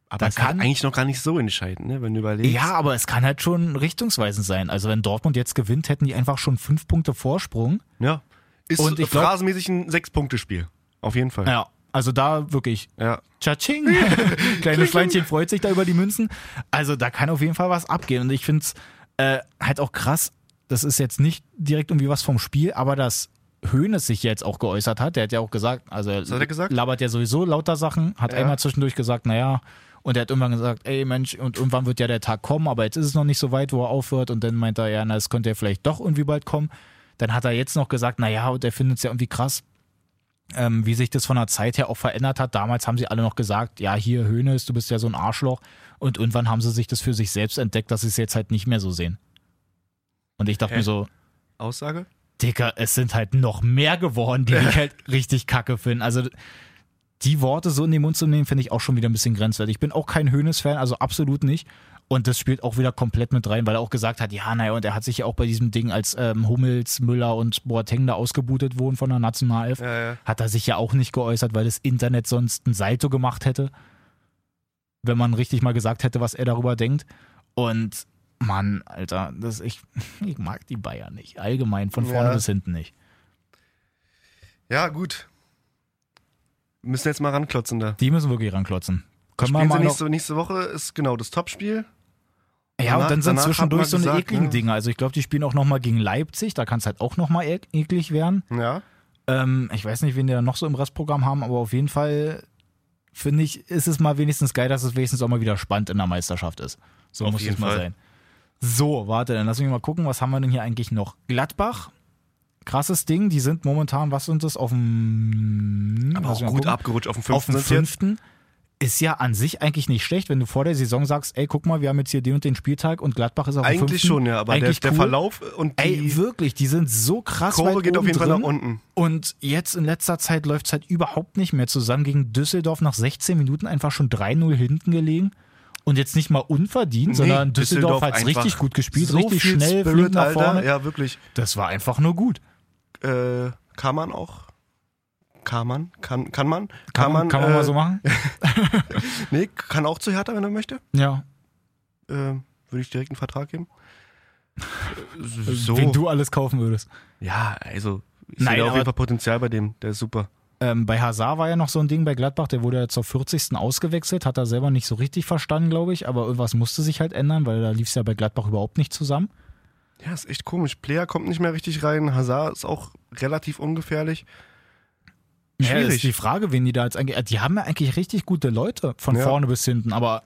Aber da es kann eigentlich noch gar nicht so entscheidend, ne, wenn du überlegst. Ja, aber es kann halt schon richtungsweisend sein. Also wenn Dortmund jetzt gewinnt, hätten die einfach schon fünf Punkte Vorsprung. ja. Ist Und ich glaub- phrasenmäßig ein Sechs-Punkte-Spiel. Auf jeden Fall. Ja, also da wirklich Ja. Tschatsching. (laughs) Kleines Schweinchen freut sich da über die Münzen. Also da kann auf jeden Fall was abgehen. Und ich finde es äh, halt auch krass, das ist jetzt nicht direkt irgendwie was vom Spiel, aber dass Hoeneß sich jetzt auch geäußert hat, der hat ja auch gesagt, also er hat er gesagt? labert ja sowieso lauter Sachen, hat Ja. einmal zwischendurch gesagt, naja, und er hat irgendwann gesagt, ey Mensch, und irgendwann wird ja der Tag kommen, aber jetzt ist es noch nicht so weit, wo er aufhört. Und dann meint er, ja, na, es könnte ja vielleicht doch irgendwie bald kommen. Dann hat er jetzt noch gesagt, naja, und er findet es ja irgendwie krass, ähm, wie sich das von der Zeit her auch verändert hat. Damals haben sie alle noch gesagt, ja, hier Hönes, du bist ja so ein Arschloch. Und irgendwann haben sie sich das für sich selbst entdeckt, dass sie es jetzt halt nicht mehr so sehen. Und ich dachte Hä? mir so, Aussage? Dicker, es sind halt noch mehr geworden, die (laughs) ich halt richtig kacke finde. Also die Worte so in den Mund zu nehmen, finde ich auch schon wieder ein bisschen grenzwertig. Ich bin auch kein Hönes-Fan, also absolut nicht. Und das spielt auch wieder komplett mit rein, weil er auch gesagt hat, ja, naja, und er hat sich ja auch bei diesem Ding, als ähm, Hummels, Müller und Boateng da ausgebutet wurden von der Nationalelf, Ja, ja. hat er sich ja auch nicht geäußert, weil das Internet sonst ein Salto gemacht hätte, wenn man richtig mal gesagt hätte, was er darüber denkt. Und Mann, Alter, das ich, (laughs) ich mag die Bayern nicht. Allgemein, von vorne Ja. bis hinten nicht. Ja, gut. Wir müssen jetzt mal ranklotzen da. Die müssen wirklich ranklotzen. Können wir mal sie nächste, nächste Woche ist genau das Topspiel. Ja, und dann sind zwischendurch so eine gesagt, ekligen ne? Dinge. Also ich glaube, die spielen auch nochmal gegen Leipzig. Da kann es halt auch nochmal e eklig werden. Ja. Ähm, ich weiß nicht, wen die da noch so im Restprogramm haben, aber auf jeden Fall finde ich, ist es mal wenigstens geil, dass es wenigstens auch mal wieder spannend in der Meisterschaft ist. So Auf muss es mal Fall. sein. So, warte, dann lass mich mal gucken, was haben wir denn hier eigentlich noch? Gladbach, krasses Ding, die sind momentan, was sind das, auf dem Aber auch gut gucken. abgerutscht auf dem fünften. auf dem fünften. Ist ja an sich eigentlich nicht schlecht, wenn du vor der Saison sagst, ey, guck mal, wir haben jetzt hier den und den Spieltag und Gladbach ist auf Eigentlich fünften. schon, ja, aber der, Eigentlich der cool. Verlauf und die Ey, wirklich, die sind so krass Kurve weit geht auf jeden Fall drin. nach unten. Und jetzt in letzter Zeit läuft es halt überhaupt nicht mehr zusammen. Gegen Düsseldorf nach 16 Minuten einfach schon 3-0 hinten gelegen. Und jetzt nicht mal unverdient, Nee, sondern Düsseldorf, hat es einfach richtig gut gespielt, so richtig schnell, Spirit, nach Alter. vorne. Ja, wirklich. Das war einfach nur gut. Äh, kann man auch. Kann man? Kann, kann man? Kann, man, kann man äh, mal so machen? (laughs) Nee, kann auch zu Hertha, wenn er möchte. Ja. Äh, würde ich direkt einen Vertrag geben. Äh, so. Wen du alles kaufen würdest. ja, also. Ich Nein, sehe auf jeden Fall Potenzial bei dem. Der ist super. Ähm, bei Hazard war ja noch so ein Ding bei Gladbach, der wurde ja zur 40. ausgewechselt, hat er selber nicht so richtig verstanden, glaube ich, aber irgendwas musste sich halt ändern, weil da lief es ja bei Gladbach überhaupt nicht zusammen. Ja, ist echt komisch. Player kommt nicht mehr richtig rein. Hazard ist auch relativ ungefährlich. Ja, Schwierig. ist die Frage, wen die da jetzt eigentlich. Die haben ja eigentlich richtig gute Leute von Ja. vorne bis hinten, aber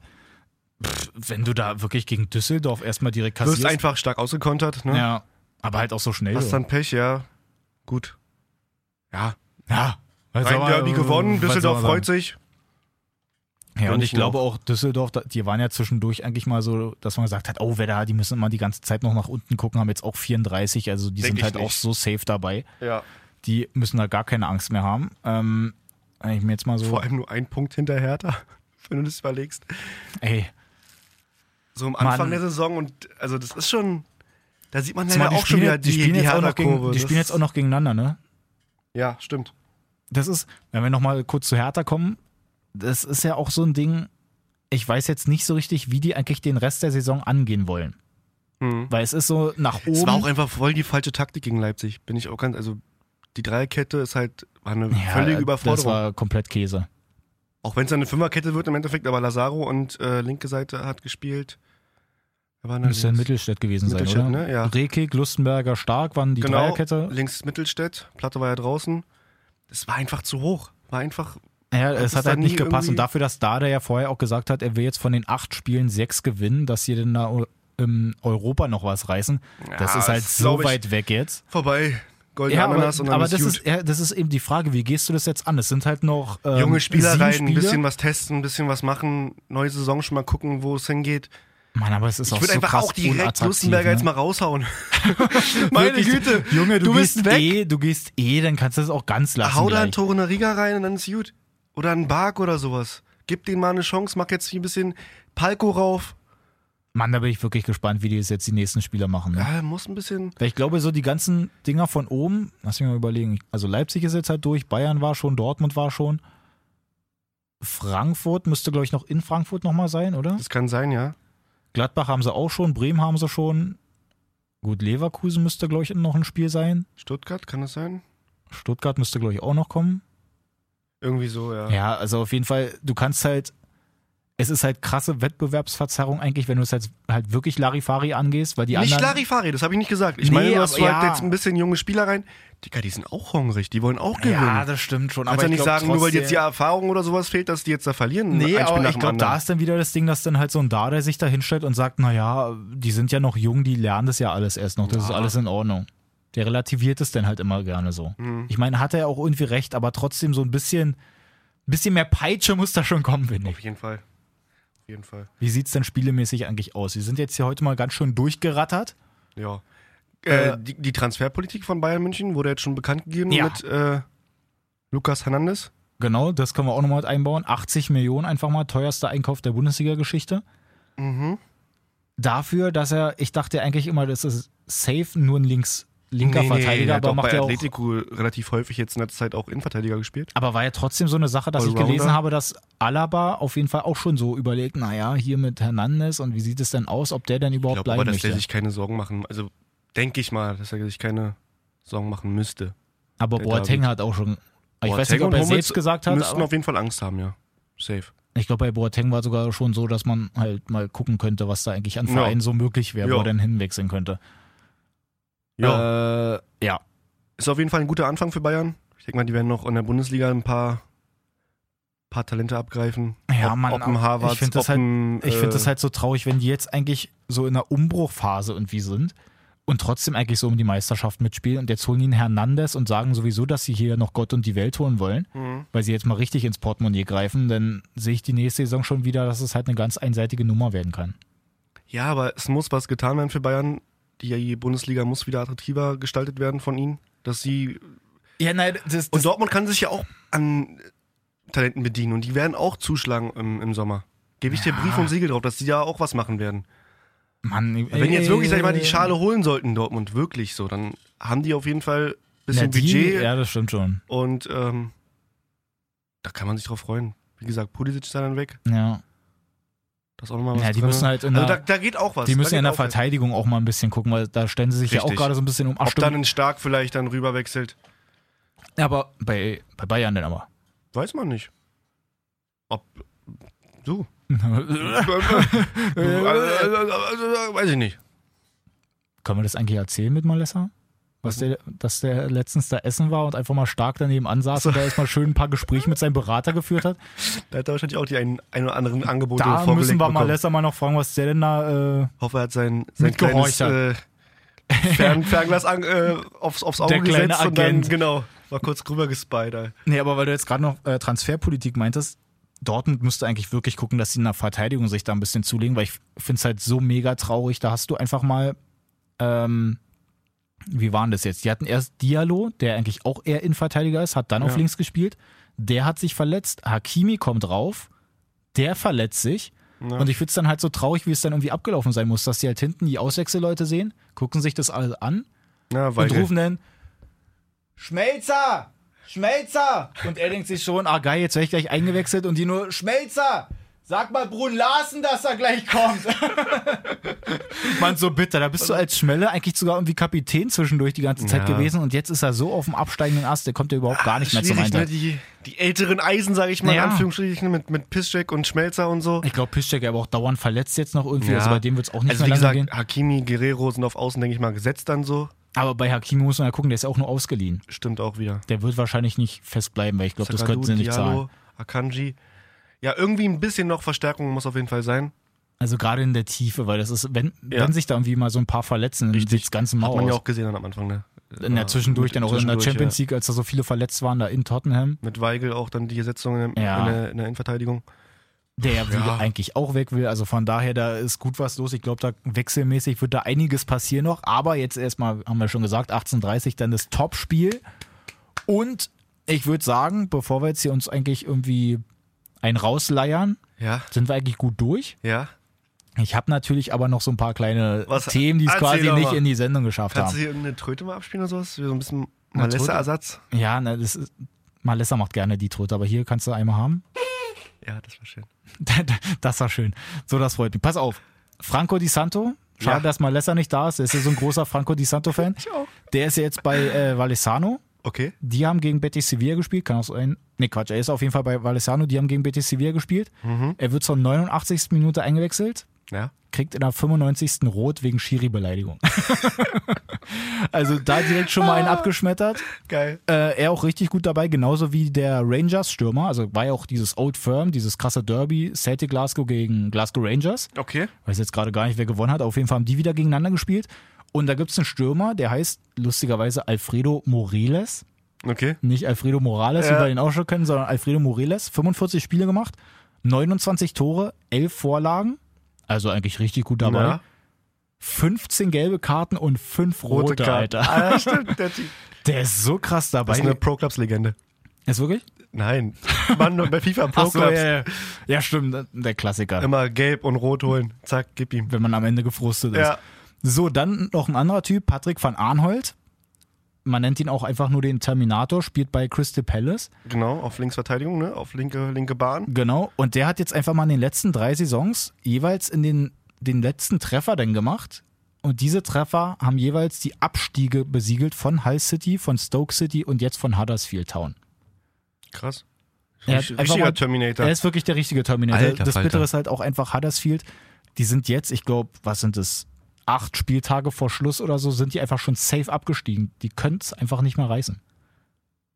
pff, wenn du da wirklich gegen Düsseldorf erstmal direkt Du wirst kassierst. einfach stark ausgekontert. Ne? Ja, aber halt auch so schnell. Hast dann Pech, ja. Gut. Ja, ja. Rein soll man- Derby gewonnen. Düsseldorf freut sich. Ja, und ich glaube auch Düsseldorf, die waren ja zwischendurch eigentlich mal so, dass man gesagt hat, oh, wer da, die müssen immer die ganze Zeit noch nach unten gucken, haben jetzt auch 34, also die Denk sind halt nicht. auch so safe dabei. Ja. Die müssen da gar keine Angst mehr haben. Ähm, wenn ich mir jetzt mal so, Vor allem nur ein Punkt hinter Hertha, (laughs) wenn du das überlegst. ey, So am Anfang Mann. der Saison und also das ist schon. Da sieht man leider die auch schon wieder die die, spielen die jetzt auch noch gegen, Hertha-Kurve. die spielen jetzt auch noch gegeneinander, ne? Ja, stimmt. Das ist, wenn wir nochmal kurz zu Hertha kommen, das ist ja auch so ein Ding, ich weiß jetzt nicht so richtig, wie die eigentlich den Rest der Saison angehen wollen. Hm. Weil es ist so nach oben. Es war auch einfach voll die falsche Taktik gegen Leipzig. Bin ich auch ganz, also die Dreierkette ist halt, war eine ja, völlige Das Überforderung. war komplett Käse. Auch wenn es eine Fünferkette wird im Endeffekt, aber Lazaro und äh, linke Seite hat gespielt. Müsste in links? Mittelstädt gewesen sein, Mittelstädt, oder? ne? Ja. Rekik, Lustenberger, Stark waren die genau, Dreierkette. links Mittelstädt, Platte war ja draußen. Das war einfach zu hoch. War einfach, Ja, es hat da halt nicht gepasst. Und dafür, dass Dada ja vorher auch gesagt hat, er will jetzt von den acht Spielen sechs gewinnen, dass sie denn da im Europa noch was reißen. das Ja, ist halt das so weit weg jetzt. vorbei. Goldene Ja, aber, Ananas und dann aber ist das, gut. ist, ja, das ist eben die Frage, wie gehst du das jetzt an? Es sind halt noch ähm, Junge Spieler rein, ein Spiele. bisschen was testen, ein bisschen was machen, neue Saison schon mal gucken, wo es hingeht. Mann, aber es ist Ich auch würde so einfach krass auch direkt Lustenberger ne? jetzt mal raushauen. (laughs) Wirklich, Junge, du, du gehst bist weg. eh, du gehst eh, dann kannst du das auch ganz lassen. Hau da ein Tor in der Riga rein und dann ist gut. Oder ein Bark oder sowas. Gib denen mal eine Chance, mach jetzt ein bisschen Palko rauf. Mann, da bin ich wirklich gespannt, wie die es jetzt die nächsten Spieler machen. Ne? Ja, muss ein bisschen. Weil ich glaube, so die ganzen Dinger von oben, lass mich mal überlegen. Also Leipzig ist jetzt halt durch, Bayern war schon, Dortmund war schon. Frankfurt müsste, glaube ich, noch in Frankfurt nochmal sein, oder? Das kann sein, ja. Gladbach haben sie auch schon, Bremen haben sie schon. Gut, Leverkusen müsste, glaube ich, noch ein Spiel sein. Stuttgart, kann das sein? Stuttgart müsste, glaube ich, auch noch kommen. Irgendwie so, ja. Ja, also auf jeden Fall, du kannst halt, es ist halt krasse Wettbewerbsverzerrung eigentlich, wenn du es halt, halt wirklich Larifari angehst, weil die nicht anderen... Larifari, das habe ich nicht gesagt. Ich Nee, meine, du hast aber halt ja. jetzt ein bisschen junge Spieler rein. Digga, die sind auch hungrig, die wollen auch gewinnen. ja, das stimmt schon. Kannst aber ja ich nicht glaub sagen, nur weil trotzdem- jetzt die Erfahrung oder sowas fehlt, dass die jetzt da verlieren. Nee, aber ich glaube, da ist dann wieder das Ding, dass dann halt so ein Dada sich da hinstellt und sagt, naja, die sind ja noch jung, die lernen das ja alles erst noch, das ist Ja. alles in Ordnung. Der relativiert es dann halt immer gerne so. Hm. Ich meine, hat er ja auch irgendwie recht, aber trotzdem so ein bisschen, bisschen mehr Peitsche muss da schon kommen, finde ich. Auf jeden Fall. Auf jeden Fall. Wie sieht es denn spielemäßig eigentlich aus? Sie sind jetzt hier heute mal ganz schön durchgerattert. Ja. Äh, Äh, die, die Transferpolitik von Bayern München wurde jetzt schon bekannt gegeben Ja. mit äh, Lukas Hernandez. Genau, das können wir auch nochmal mit einbauen. 80 Millionen einfach mal, teuerster Einkauf der Bundesliga-Geschichte. Mhm. Dafür, dass er, ich dachte eigentlich immer, das ist safe, nur ein links, linker Verteidiger, der hat aber auch macht bei ja Atletico relativ häufig jetzt in der Zeit auch Innenverteidiger gespielt. Aber war ja trotzdem so eine Sache, dass ich Allrounder. gelesen habe, dass Alaba auf jeden Fall auch schon so überlegt, naja, hier mit Hernandez und wie sieht es denn aus, ob der denn Ich überhaupt glaube aber, bleiben dass der möchte. sich keine Sorgen machen, also denke ich mal, dass er sich keine Sorgen machen müsste. Aber Boateng David. hat auch schon, ich weiß Boateng nicht, ob er selbst gesagt hat, Müssten auf jeden Fall Angst haben, ja. Safe. ich glaube, bei Boateng war sogar schon so, dass man halt mal gucken könnte, was da eigentlich an Ja. Vereinen so möglich wäre, wo Ja. er denn hinwechseln könnte. Ja. Äh, ja. Ist auf jeden Fall ein guter Anfang für Bayern. Ich denke mal, die werden noch in der Bundesliga ein paar, paar Talente abgreifen. Ja, ob, Mann, ob ein Harvard, ich finde das, halt, äh, find das halt so traurig, wenn die jetzt eigentlich so in einer Umbruchphase irgendwie sind und trotzdem eigentlich so um die Meisterschaft mitspielen. Und jetzt holen ihn Hernandez und sagen sowieso, dass sie hier noch Gott und die Welt holen wollen, Mhm. weil sie jetzt mal richtig ins Portemonnaie greifen. Dann sehe ich die nächste Saison schon wieder, dass es halt eine ganz einseitige Nummer werden kann. Ja, aber es muss was getan werden für Bayern. Die Bundesliga muss wieder attraktiver gestaltet werden von ihnen. Dass sie. Ja, nein, das, Und Dortmund kann sich ja auch an Talenten bedienen und die werden auch zuschlagen im, im Sommer. Gebe ich dir Ja. Brief und Siegel drauf, dass die ja auch was machen werden. Mann, Wenn jetzt wirklich, sag ich mal, die Schale holen sollten, Dortmund, wirklich so, dann haben die auf jeden Fall ein bisschen die- Budget Ja, das stimmt schon. und ähm, da kann man sich drauf freuen. Wie gesagt, Pulisic ist dann weg. Ja. Das ist auch nochmal was Ja, die drin. müssen halt in also der- da, da geht auch was. Die müssen ja in der auch was. Verteidigung auch mal ein bisschen gucken, weil da stellen sie sich ja auch Richtig. gerade so ein bisschen um Ob Abstimmung. dann ein Stark vielleicht dann rüber wechselt, Ja, aber bei, bei Bayern denn aber. weiß man nicht. Ob. Du. (laughs) Weiß ich nicht. Können wir das eigentlich erzählen mit Malessa? Was der, dass der letztens da essen war und einfach mal stark daneben ansaß und da erstmal schön ein paar Gespräche mit seinem Berater geführt hat. Da hat er wahrscheinlich auch die ein, ein oder anderen Angebote Da vorgelegt müssen wir bekommen. Malessa mal noch fragen, was der denn da. Äh, hoffe, er hat sein, sein kleines äh, Fern, Fernglas an, äh, aufs, aufs Auge gesetzt und dann, genau, mal kurz rüber gespied. Alter. nee, aber weil du jetzt gerade noch äh, Transferpolitik meintest, Dortmund müsste eigentlich wirklich gucken, dass sie in der Verteidigung sich da ein bisschen zulegen, weil ich finde es halt so mega traurig. Da hast du einfach mal. Ähm, wie waren das jetzt? Die hatten erst Diallo, der eigentlich auch eher Innenverteidiger ist, hat dann auf Ja. links gespielt. Der hat sich verletzt. Hakimi kommt rauf. Der verletzt sich. Ja. Und ich finde es dann halt so traurig, wie es dann irgendwie abgelaufen sein muss, dass die halt hinten die Auswechselleute sehen, gucken sich das alles an Ja, und rufen dann Schmelzer! Schmelzer! Und er denkt sich schon, ah geil, jetzt werde ich gleich eingewechselt und die nur Schmelzer! Sag mal Brun Larsen, dass er gleich kommt. (laughs) Mann, so bitter. Da bist du als Schmelle eigentlich sogar irgendwie Kapitän zwischendurch die ganze Zeit Ja. gewesen und jetzt ist er so auf dem absteigenden Ast, der kommt ja überhaupt gar nicht mehr zum ne? Einsatz. die, die älteren Eisen, sage ich mal, Ja. in Anführungsstrichen, mit, mit Piszczek und Schmelzer und so. Ich glaube, Piszczek aber auch dauernd verletzt jetzt noch irgendwie, Ja. also bei dem wird es auch nicht Also mehr wie lange gesagt, gehen. Hakimi, Guerrero sind auf Außen, denke ich mal, gesetzt dann so. Aber bei Hakimi muss man ja gucken, der ist ja auch nur ausgeliehen. Stimmt auch wieder. Der wird wahrscheinlich nicht fest bleiben, weil ich glaube, das könnten sie nicht zahlen. Diallo, Akanji. Ja, irgendwie ein bisschen noch Verstärkung muss auf jeden Fall sein. Also gerade in der Tiefe, weil das ist, wenn, Ja. wenn sich da irgendwie mal so ein paar verletzen, dann sieht das Ganze mal Hat man ja aus. auch gesehen dann am Anfang, ne? in der Zwischendurch, dann auch in der Champions ja. League, als da so viele verletzt waren, da in Tottenham, Mit Weigel auch dann die Setzung in, Ja. in, der, in der Innenverteidigung. der ja, wieder Ja. eigentlich auch weg will. Also von daher, da ist gut was los. Ich glaube, da wechselmäßig wird da einiges passieren noch. Aber jetzt erstmal, haben wir schon gesagt, 18.30 dann das Topspiel. Und ich würde sagen, bevor wir jetzt hier uns eigentlich irgendwie ein rausleiern, Ja, sind wir eigentlich gut durch. ja. Ich habe natürlich aber noch so ein paar kleine Was- Themen, die es quasi nicht in die Sendung geschafft Kannst du haben. hier eine Tröte mal abspielen oder sowas? So ein bisschen? Malessa-Ersatz? Ja, ne, das ist, Malessa macht gerne die Tröte, aber hier kannst du einmal haben. Ja, das war schön. (laughs) Das war schön. So, das freut mich. Pass auf. Franco Di Santo. Schade, Ja. dass Malessa nicht da ist. Der ist ja so ein großer Franco Di Santo-Fan. (laughs) Ich auch. Der ist ja jetzt bei äh, Valesano. Okay. Die haben gegen Betis Sevilla gespielt. Kann auch sein. Nee, Quatsch. Er ist auf jeden Fall bei Valesano. Die haben gegen Betis Sevilla gespielt. Mhm. Er wird zur 89. Minute eingewechselt. Ja. Kriegt in der 95. Rot wegen Schiri-Beleidigung. (laughs) also da direkt schon mal einen abgeschmettert. Geil. Äh, er auch richtig gut dabei, genauso wie der Rangers-Stürmer. Also war ja auch dieses Old Firm, dieses krasse Derby, Celtic Glasgow gegen Glasgow Rangers. Okay. Weiß jetzt gerade gar nicht, wer gewonnen hat. Auf jeden Fall haben die wieder gegeneinander gespielt. Und da gibt es einen Stürmer, der heißt lustigerweise Alfredo Moreles. Okay. Nicht Alfredo Morales, Ja. wie wir ihn auch schon kennen, sondern Alfredo Moreles. 45 Spiele gemacht, 29 Tore, 11 Vorlagen. Also eigentlich richtig gut dabei. Ja. 15 gelbe Karten und 5 rote, Karte. Alter. Ah, stimmt. (laughs) Der Typ. Der ist so krass dabei. Das ist eine Pro-Clubs-Legende. ist wirklich? Nein. Mann, nur bei FIFA Ach so, Pro-Clubs. ja, ja. ja, stimmt, der Klassiker. Immer gelb und rot holen. Zack, gib ihm. Wenn man am Ende gefrustet ist. Ja. So, dann noch ein anderer Typ, Patrick van Arnholt. Man nennt ihn auch einfach nur den Terminator, spielt bei Crystal Palace. Genau, auf Linksverteidigung, ne? Auf linke, linke Bahn. Genau. Und der hat jetzt einfach mal in den letzten drei Saisons jeweils in den, den letzten Treffer dann gemacht. Und diese Treffer haben jeweils die Abstiege besiegelt von Hull City, von Stoke City und jetzt von Huddersfield Town. Krass. Er Richtiger mal- Terminator. Er ist wirklich der richtige Terminator. Alter das Falter. Bittere ist halt auch einfach Huddersfield. Die sind jetzt, ich glaube, was sind das? Acht Spieltage vor Schluss oder so, sind die einfach schon safe abgestiegen. Die können es einfach nicht mehr reißen.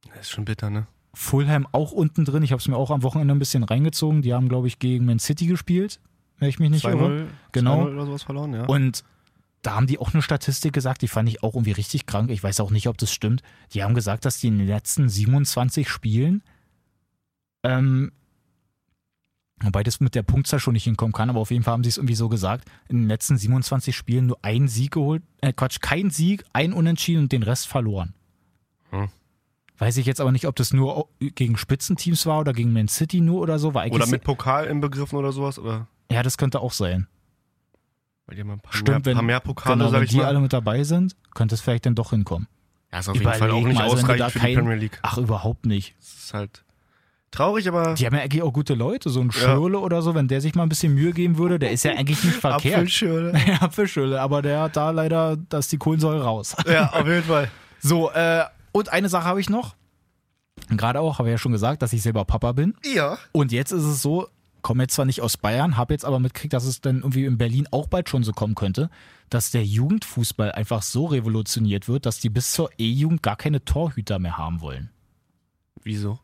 Das ist schon bitter, ne? Fulham auch unten drin. Ich habe es mir auch am Wochenende ein bisschen reingezogen. Die haben, glaube ich, gegen Man City gespielt, wenn ich mich nicht irre. 2-0 Genau. 2-0 oder sowas verloren, ja. Und da haben die auch eine Statistik gesagt, die fand ich auch irgendwie richtig krank. Ich weiß auch nicht, ob das stimmt. Die haben gesagt, dass die in den letzten 27 Spielen, ähm, wobei das mit der Punktzahl schon nicht hinkommen kann, aber auf jeden Fall haben sie es irgendwie so gesagt, in den letzten 27 Spielen nur einen Sieg geholt, äh Quatsch, kein Sieg, ein Unentschieden und den Rest verloren. Hm. Weiß ich jetzt aber nicht, ob das nur gegen Spitzenteams war oder gegen Man City nur oder so. Oder mit Pokal inbegriffen oder sowas? Oder? ja, das könnte auch sein. Weil die haben ein paar, Stimmt, mehr, wenn, mehr Pokale, genau, wenn die mal. alle mit dabei sind, könnte es vielleicht dann doch hinkommen. ja, ist auf jeden Fall auch Überleg nicht mal, also ausreichend für die kein- Premier League. Ach, überhaupt nicht. Das ist halt traurig, aber Die haben ja eigentlich auch gute Leute, so ein Schirle oder so, wenn der sich mal ein bisschen Mühe geben würde, der ist ja eigentlich nicht (laughs) verkehrt. Apfelschirle. (laughs) Ja, Apfelschirle, aber der hat da leider, dass die Kohlensäure raus. Ja, auf jeden Fall. (laughs) So, äh, und eine Sache habe ich noch. Gerade auch, habe ich ja schon gesagt, dass ich selber Papa bin. Ja. Und jetzt ist es so, komme jetzt zwar nicht aus Bayern, habe jetzt aber mitgekriegt, dass es dann irgendwie in Berlin auch bald schon so kommen könnte, dass der Jugendfußball einfach so revolutioniert wird, dass die bis zur E-Jugend gar keine Torhüter mehr haben wollen. Wieso?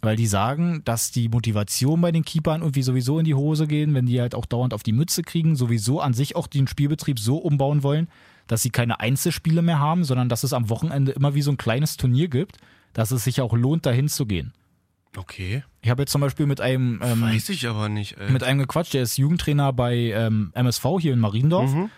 Weil die sagen, dass die Motivation bei den Keepern irgendwie sowieso in die Hose gehen, wenn die halt auch dauernd auf die Mütze kriegen, sowieso an sich auch den Spielbetrieb so umbauen wollen, dass sie keine Einzelspiele mehr haben, sondern dass es am Wochenende immer wie so ein kleines Turnier gibt, dass es sich auch lohnt, dahin zu gehen. Okay. Ich habe jetzt zum Beispiel mit einem ähm, Weiß ich aber nicht, ey. mit einem gequatscht, der ist Jugendtrainer bei ähm, MSV hier in Mariendorf, Mhm.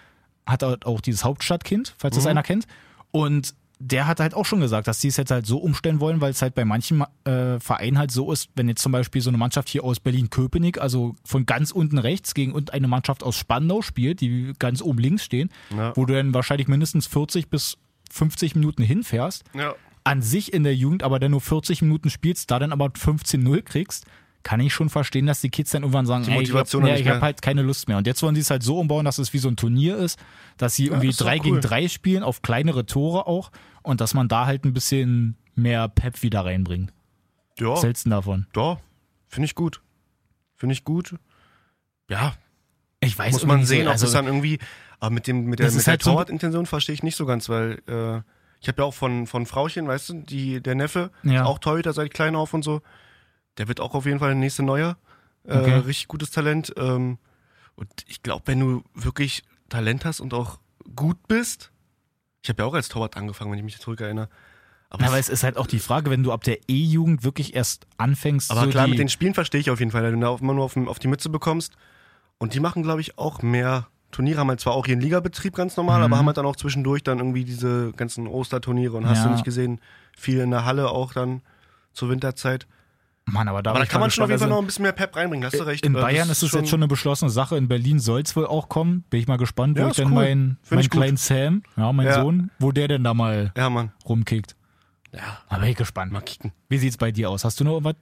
hat auch dieses Hauptstadtkind, falls das Mhm. einer kennt. Und der hat halt auch schon gesagt, dass die es jetzt halt so umstellen wollen, weil es halt bei manchen äh, Vereinen halt so ist, wenn jetzt zum Beispiel so eine Mannschaft hier aus Berlin-Köpenick, also von ganz unten rechts gegen und eine Mannschaft aus Spandau spielt, die ganz oben links stehen, Ja. wo du dann wahrscheinlich mindestens 40 bis 50 Minuten hinfährst, ja. an sich in der Jugend aber dann nur 40 Minuten spielst, da dann aber 15-0 kriegst, kann ich schon verstehen, dass die Kids dann irgendwann sagen, Die ey, ich Motivation habe ja, hab halt keine Lust mehr. Und jetzt wollen sie es halt so umbauen, dass es wie so ein Turnier ist, dass sie irgendwie doch drei gegen cool. drei spielen, auf kleinere Tore auch und dass man da halt ein bisschen mehr Pep wieder reinbringt. Ja, Was hältst du denn davon? ja. Finde ich gut. Finde ich gut. Ja, Ich weiß muss man sehen, ob also, das dann irgendwie, aber mit dem, mit der, mit der halt Torwartintention verstehe ich nicht so ganz, weil äh, ich habe ja auch von, von Frauchen, weißt du, die, der Neffe, Ja. auch Torhüter seit klein auf und so. Der wird auch auf jeden Fall der nächste Neuer. Äh, Okay. Richtig gutes Talent. Ähm, und ich glaube, wenn du wirklich Talent hast und auch gut bist, ich habe ja auch als Torwart angefangen, wenn ich mich zurückerinnere. Aber, aber es ist halt auch die Frage, wenn du ab der E-Jugend wirklich erst anfängst, aber so klar, mit den Spielen verstehe ich auf jeden Fall, wenn du da immer nur auf, auf die Mütze bekommst. Und die machen, glaube ich, auch mehr Turniere, haben halt zwar auch ihren Ligabetrieb ganz normal, Mhm. aber haben halt dann auch zwischendurch dann irgendwie diese ganzen Osterturniere und hast Ja. du nicht gesehen, viel in der Halle auch dann zur Winterzeit. Mann, aber da, Aber da kann man schon auf jeden. Fall Also noch ein bisschen mehr Pep reinbringen, hast du recht. In Äh, Bayern ist es jetzt schon eine beschlossene Sache. In Berlin soll es wohl auch kommen. Bin ich mal gespannt, wo Ja, ich dann cool. meinen mein kleinen Sam, ja, mein Ja. Sohn, wo der denn da mal Ja, Mann. rumkickt. Ja, bin ich gespannt. mal kicken. Wie sieht's bei dir aus? Hast du noch irgendwas?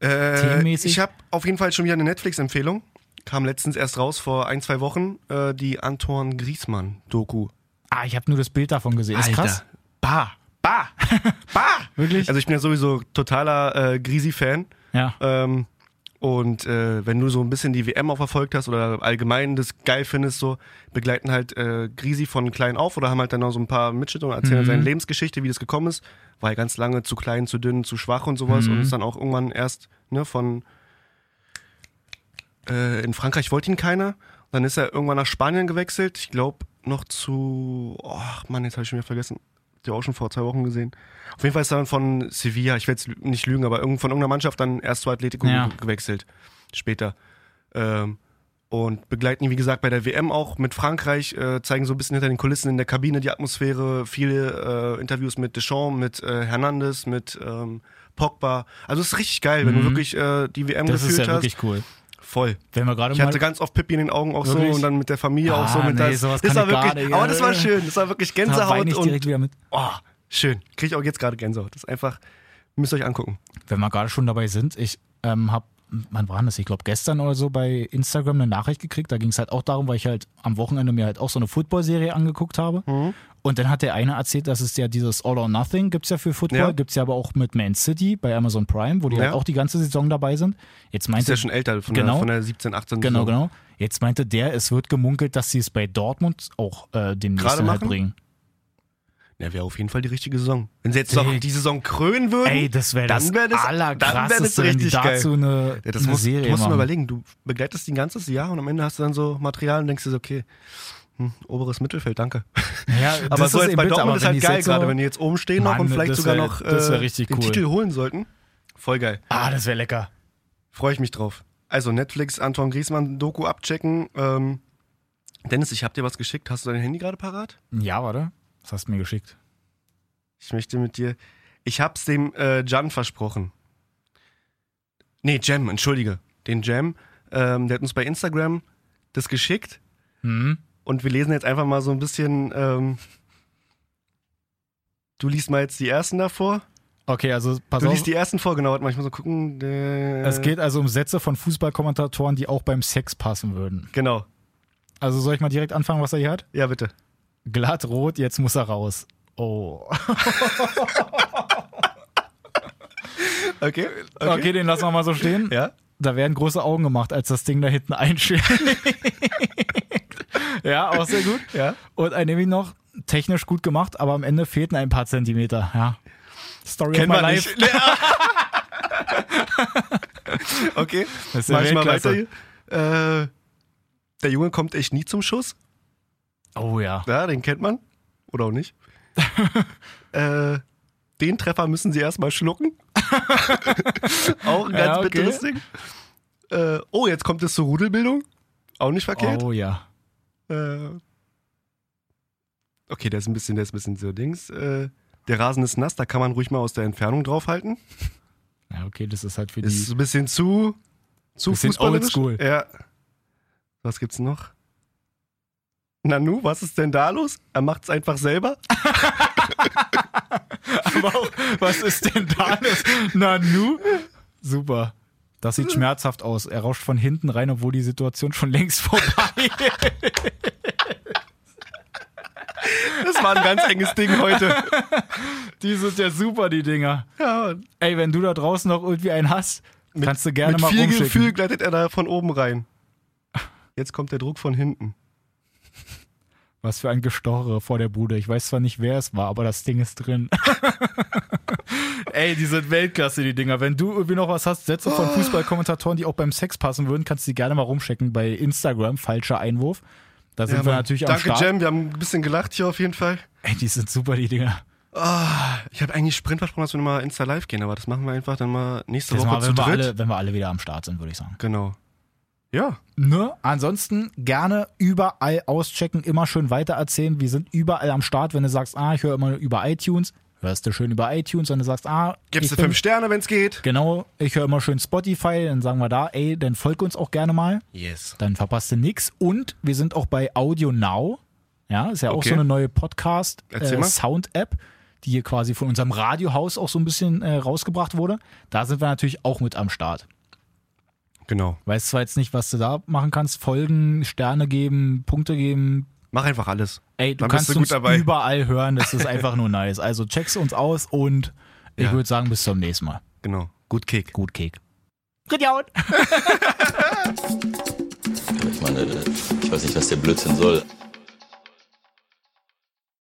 Äh, Themenmäßig? ich habe auf jeden Fall schon wieder eine Netflix-Empfehlung. Kam letztens erst raus, vor ein, zwei Wochen, äh, die Antoine Griezmann-Doku. Ah, ich habe nur das Bild davon gesehen. Ist krass. Bah, bah. (laughs) Wirklich? Also ich bin ja sowieso totaler äh, Grisi-Fan. ja. Ähm, und äh, wenn du so ein bisschen die WM auch verfolgt hast oder allgemein das geil findest, so begleiten halt äh, Grisi von klein auf oder haben halt dann noch so ein paar Mitschnitte und erzählen Mhm. seine Lebensgeschichte, wie das gekommen ist. War ja ganz lange zu klein, zu dünn, zu schwach und sowas Mhm. und ist dann auch irgendwann erst ne, von äh, in Frankreich wollte ihn keiner. Dann ist er irgendwann nach Spanien gewechselt. Ich glaube noch zu, oh Mann, jetzt habe ich schon wieder vergessen. Die auch schon vor zwei Wochen gesehen. Auf jeden Fall ist er dann von Sevilla, ich will jetzt lü- nicht lügen, aber von irgendeiner Mannschaft dann erst zu Atletico Ja. ge- gewechselt. Später. Ähm, und begleiten ihn, wie gesagt, bei der WM auch mit Frankreich, äh, zeigen so ein bisschen hinter den Kulissen in der Kabine die Atmosphäre, viele äh, Interviews mit Deschamps, mit äh, Hernandez, mit ähm, Pogba. Also es ist richtig geil, wenn du Mhm. wirklich äh, die WM Das ist gefühlt ja hast. wirklich cool. Voll. Wenn wir gerade Ich hatte ganz oft Pippi in den Augen auch Wirklich? so und dann mit der Familie auch so Ah, mit nee, das. sowas das war wirklich, nicht. aber das war Äh. schön, das war wirklich da Gänsehaut ich und direkt wieder mit. oh, schön. Kriege ich auch jetzt gerade Gänsehaut. Das ist einfach, müsst ihr euch angucken. Wenn wir gerade schon dabei sind, ich ähm, habe, wann war das? Ich glaube gestern oder so bei Instagram eine Nachricht gekriegt. Da ging es halt auch darum, weil ich halt am Wochenende mir halt auch so eine Football-Serie angeguckt habe. Mhm. Und dann hat der eine erzählt, dass es ja dieses All or Nothing gibt's ja für Football, Ja. gibt's ja aber auch mit Man City bei Amazon Prime, wo die Ja. halt auch die ganze Saison dabei sind. Jetzt Ist meinte ja schon älter, von, Genau. der, von der 17, 18 genau, Saison. genau. Jetzt meinte der, es wird gemunkelt, dass sie es bei Dortmund auch äh, demnächst Gerade halt bringen. Ja, wäre auf jeden Fall die richtige Saison. Wenn sie jetzt noch die Saison krönen würden, Ey, das wäre das, dann wär das- dann wär das wenn richtig dazu eine, ja, das eine musst, Serie du musst machen. mal überlegen. Du begleitest die ein ganzes Jahr und am Ende hast du dann so Material und denkst dir so, okay, hm, oberes Mittelfeld, danke. Ja, (laughs) Aber das so ist jetzt bei bitter, Dortmund ist halt geil so- gerade, wenn die jetzt oben stehen noch Mann, und vielleicht sogar wär- noch äh, den cool. Titel holen sollten. Voll geil. Ah, das wäre lecker. Freue ich mich drauf. Also Netflix, Anton Griesmann, Doku abchecken. Ähm, Dennis, ich habe dir was geschickt. Hast du dein Handy gerade parat? Ja, warte. Was hast du mir geschickt? Ich möchte mit dir. Ich hab's dem äh, Jan versprochen. Nee, Jam, entschuldige. Den Jam. Ähm, der hat uns bei Instagram das geschickt. Hm? Und wir lesen jetzt einfach mal so ein bisschen. Ähm, du liest mal jetzt die ersten davor. Okay, also pass Du auf. liest die ersten vor, genau. Warte mal, ich muss mal gucken. Es geht also um Sätze von Fußballkommentatoren, die auch beim Sex passen würden. Genau. Also soll ich mal direkt anfangen, was er hier hat? Ja, bitte. Glatt rot, jetzt muss er raus. Oh. (laughs) Okay. Okay, den lassen wir mal so stehen. Ja? Da werden große Augen gemacht, als das Ding da hinten einschlägt. (laughs) ja, auch sehr gut. Ja. Und ein nämlich noch technisch gut gemacht, aber am Ende fehlten ein paar Zentimeter. Ja. Story Kennen of my life. (laughs) okay. Das Mach ich mal weiter hier. Äh, der Junge kommt echt nie zum Schuss. Oh ja. Ja, den kennt man. Oder auch nicht. (laughs) äh, den Treffer müssen sie erstmal schlucken. (laughs) auch ein ganz Ja, okay. bitteres Ding. Äh, oh, jetzt kommt es zur Rudelbildung. Auch nicht verkehrt. Oh ja. Äh, okay, der ist ein bisschen, der ist ein bisschen so Dings. Äh, der Rasen ist nass, da kann man ruhig mal aus der Entfernung draufhalten. Ja, okay, das ist halt für Ist die. so ein bisschen zu, zu Bisschen oldschool. Ja. Was gibt's noch? Nanu, was ist denn da los? Er macht's einfach selber. (laughs) Aber auch, was ist denn da los? Nanu? Super. Das sieht schmerzhaft aus. Er rauscht von hinten rein, obwohl die Situation schon längst vorbei (laughs) ist. Das war ein ganz enges Ding heute. Die sind ja super, die Dinger. Ja, Ey, wenn du da draußen noch irgendwie einen hast, kannst du gerne mit mal viel rumschicken. Gefühl gleitet er da von oben rein. Jetzt kommt der Druck von hinten. Was für ein Gestoche vor der Bude. Ich weiß zwar nicht, wer es war, aber das Ding ist drin. (laughs) Ey, die sind Weltklasse, die Dinger. Wenn du irgendwie noch was hast, Sätze von Fußballkommentatoren, die auch beim Sex passen würden, kannst du die gerne mal rumschicken bei Instagram. Falscher Einwurf. Da sind Ja, wir Mann. natürlich am Danke, Start. Jam. Wir haben ein bisschen gelacht hier auf jeden Fall. Ey, die sind super, die Dinger. Ah, ich habe eigentlich Sprint versprochen, dass wir mal Insta live gehen, aber das machen wir einfach dann mal nächste Das Woche mal, zu wenn, wir dritt. alle, wenn wir alle wieder am Start sind, würde ich sagen. Genau. Ja, Ne? Ansonsten gerne überall auschecken, immer schön weitererzählen. Wir sind überall am Start. Wenn du sagst, ah, ich höre immer über iTunes, hörst du schön über iTunes. Wenn du sagst, ah, gibst du fünf Sterne, wenn's geht. Genau, ich höre immer schön Spotify, dann sagen wir da, ey, dann folg uns auch gerne mal, Yes. dann verpasst du nix. Und wir sind auch bei Audio Now. Ja, ist ja auch Okay. so eine neue. Podcast-Sound-App, die hier quasi von unserem Radiohaus auch so ein bisschen äh, rausgebracht wurde. Da sind wir natürlich auch mit am Start. Genau. Weiß zwar jetzt nicht, was du da machen kannst, folgen, Sterne geben, Punkte geben. Mach einfach alles. Ey, du Dann bist kannst du gut uns dabei. überall hören, das ist (laughs) einfach nur nice. Also check's uns aus und ich Ja. würde sagen, bis zum nächsten Mal. Genau. Gut Kick. Gut, Kek. Gejaut. (laughs) Ich meine, ich weiß nicht, was der Blödsinn soll.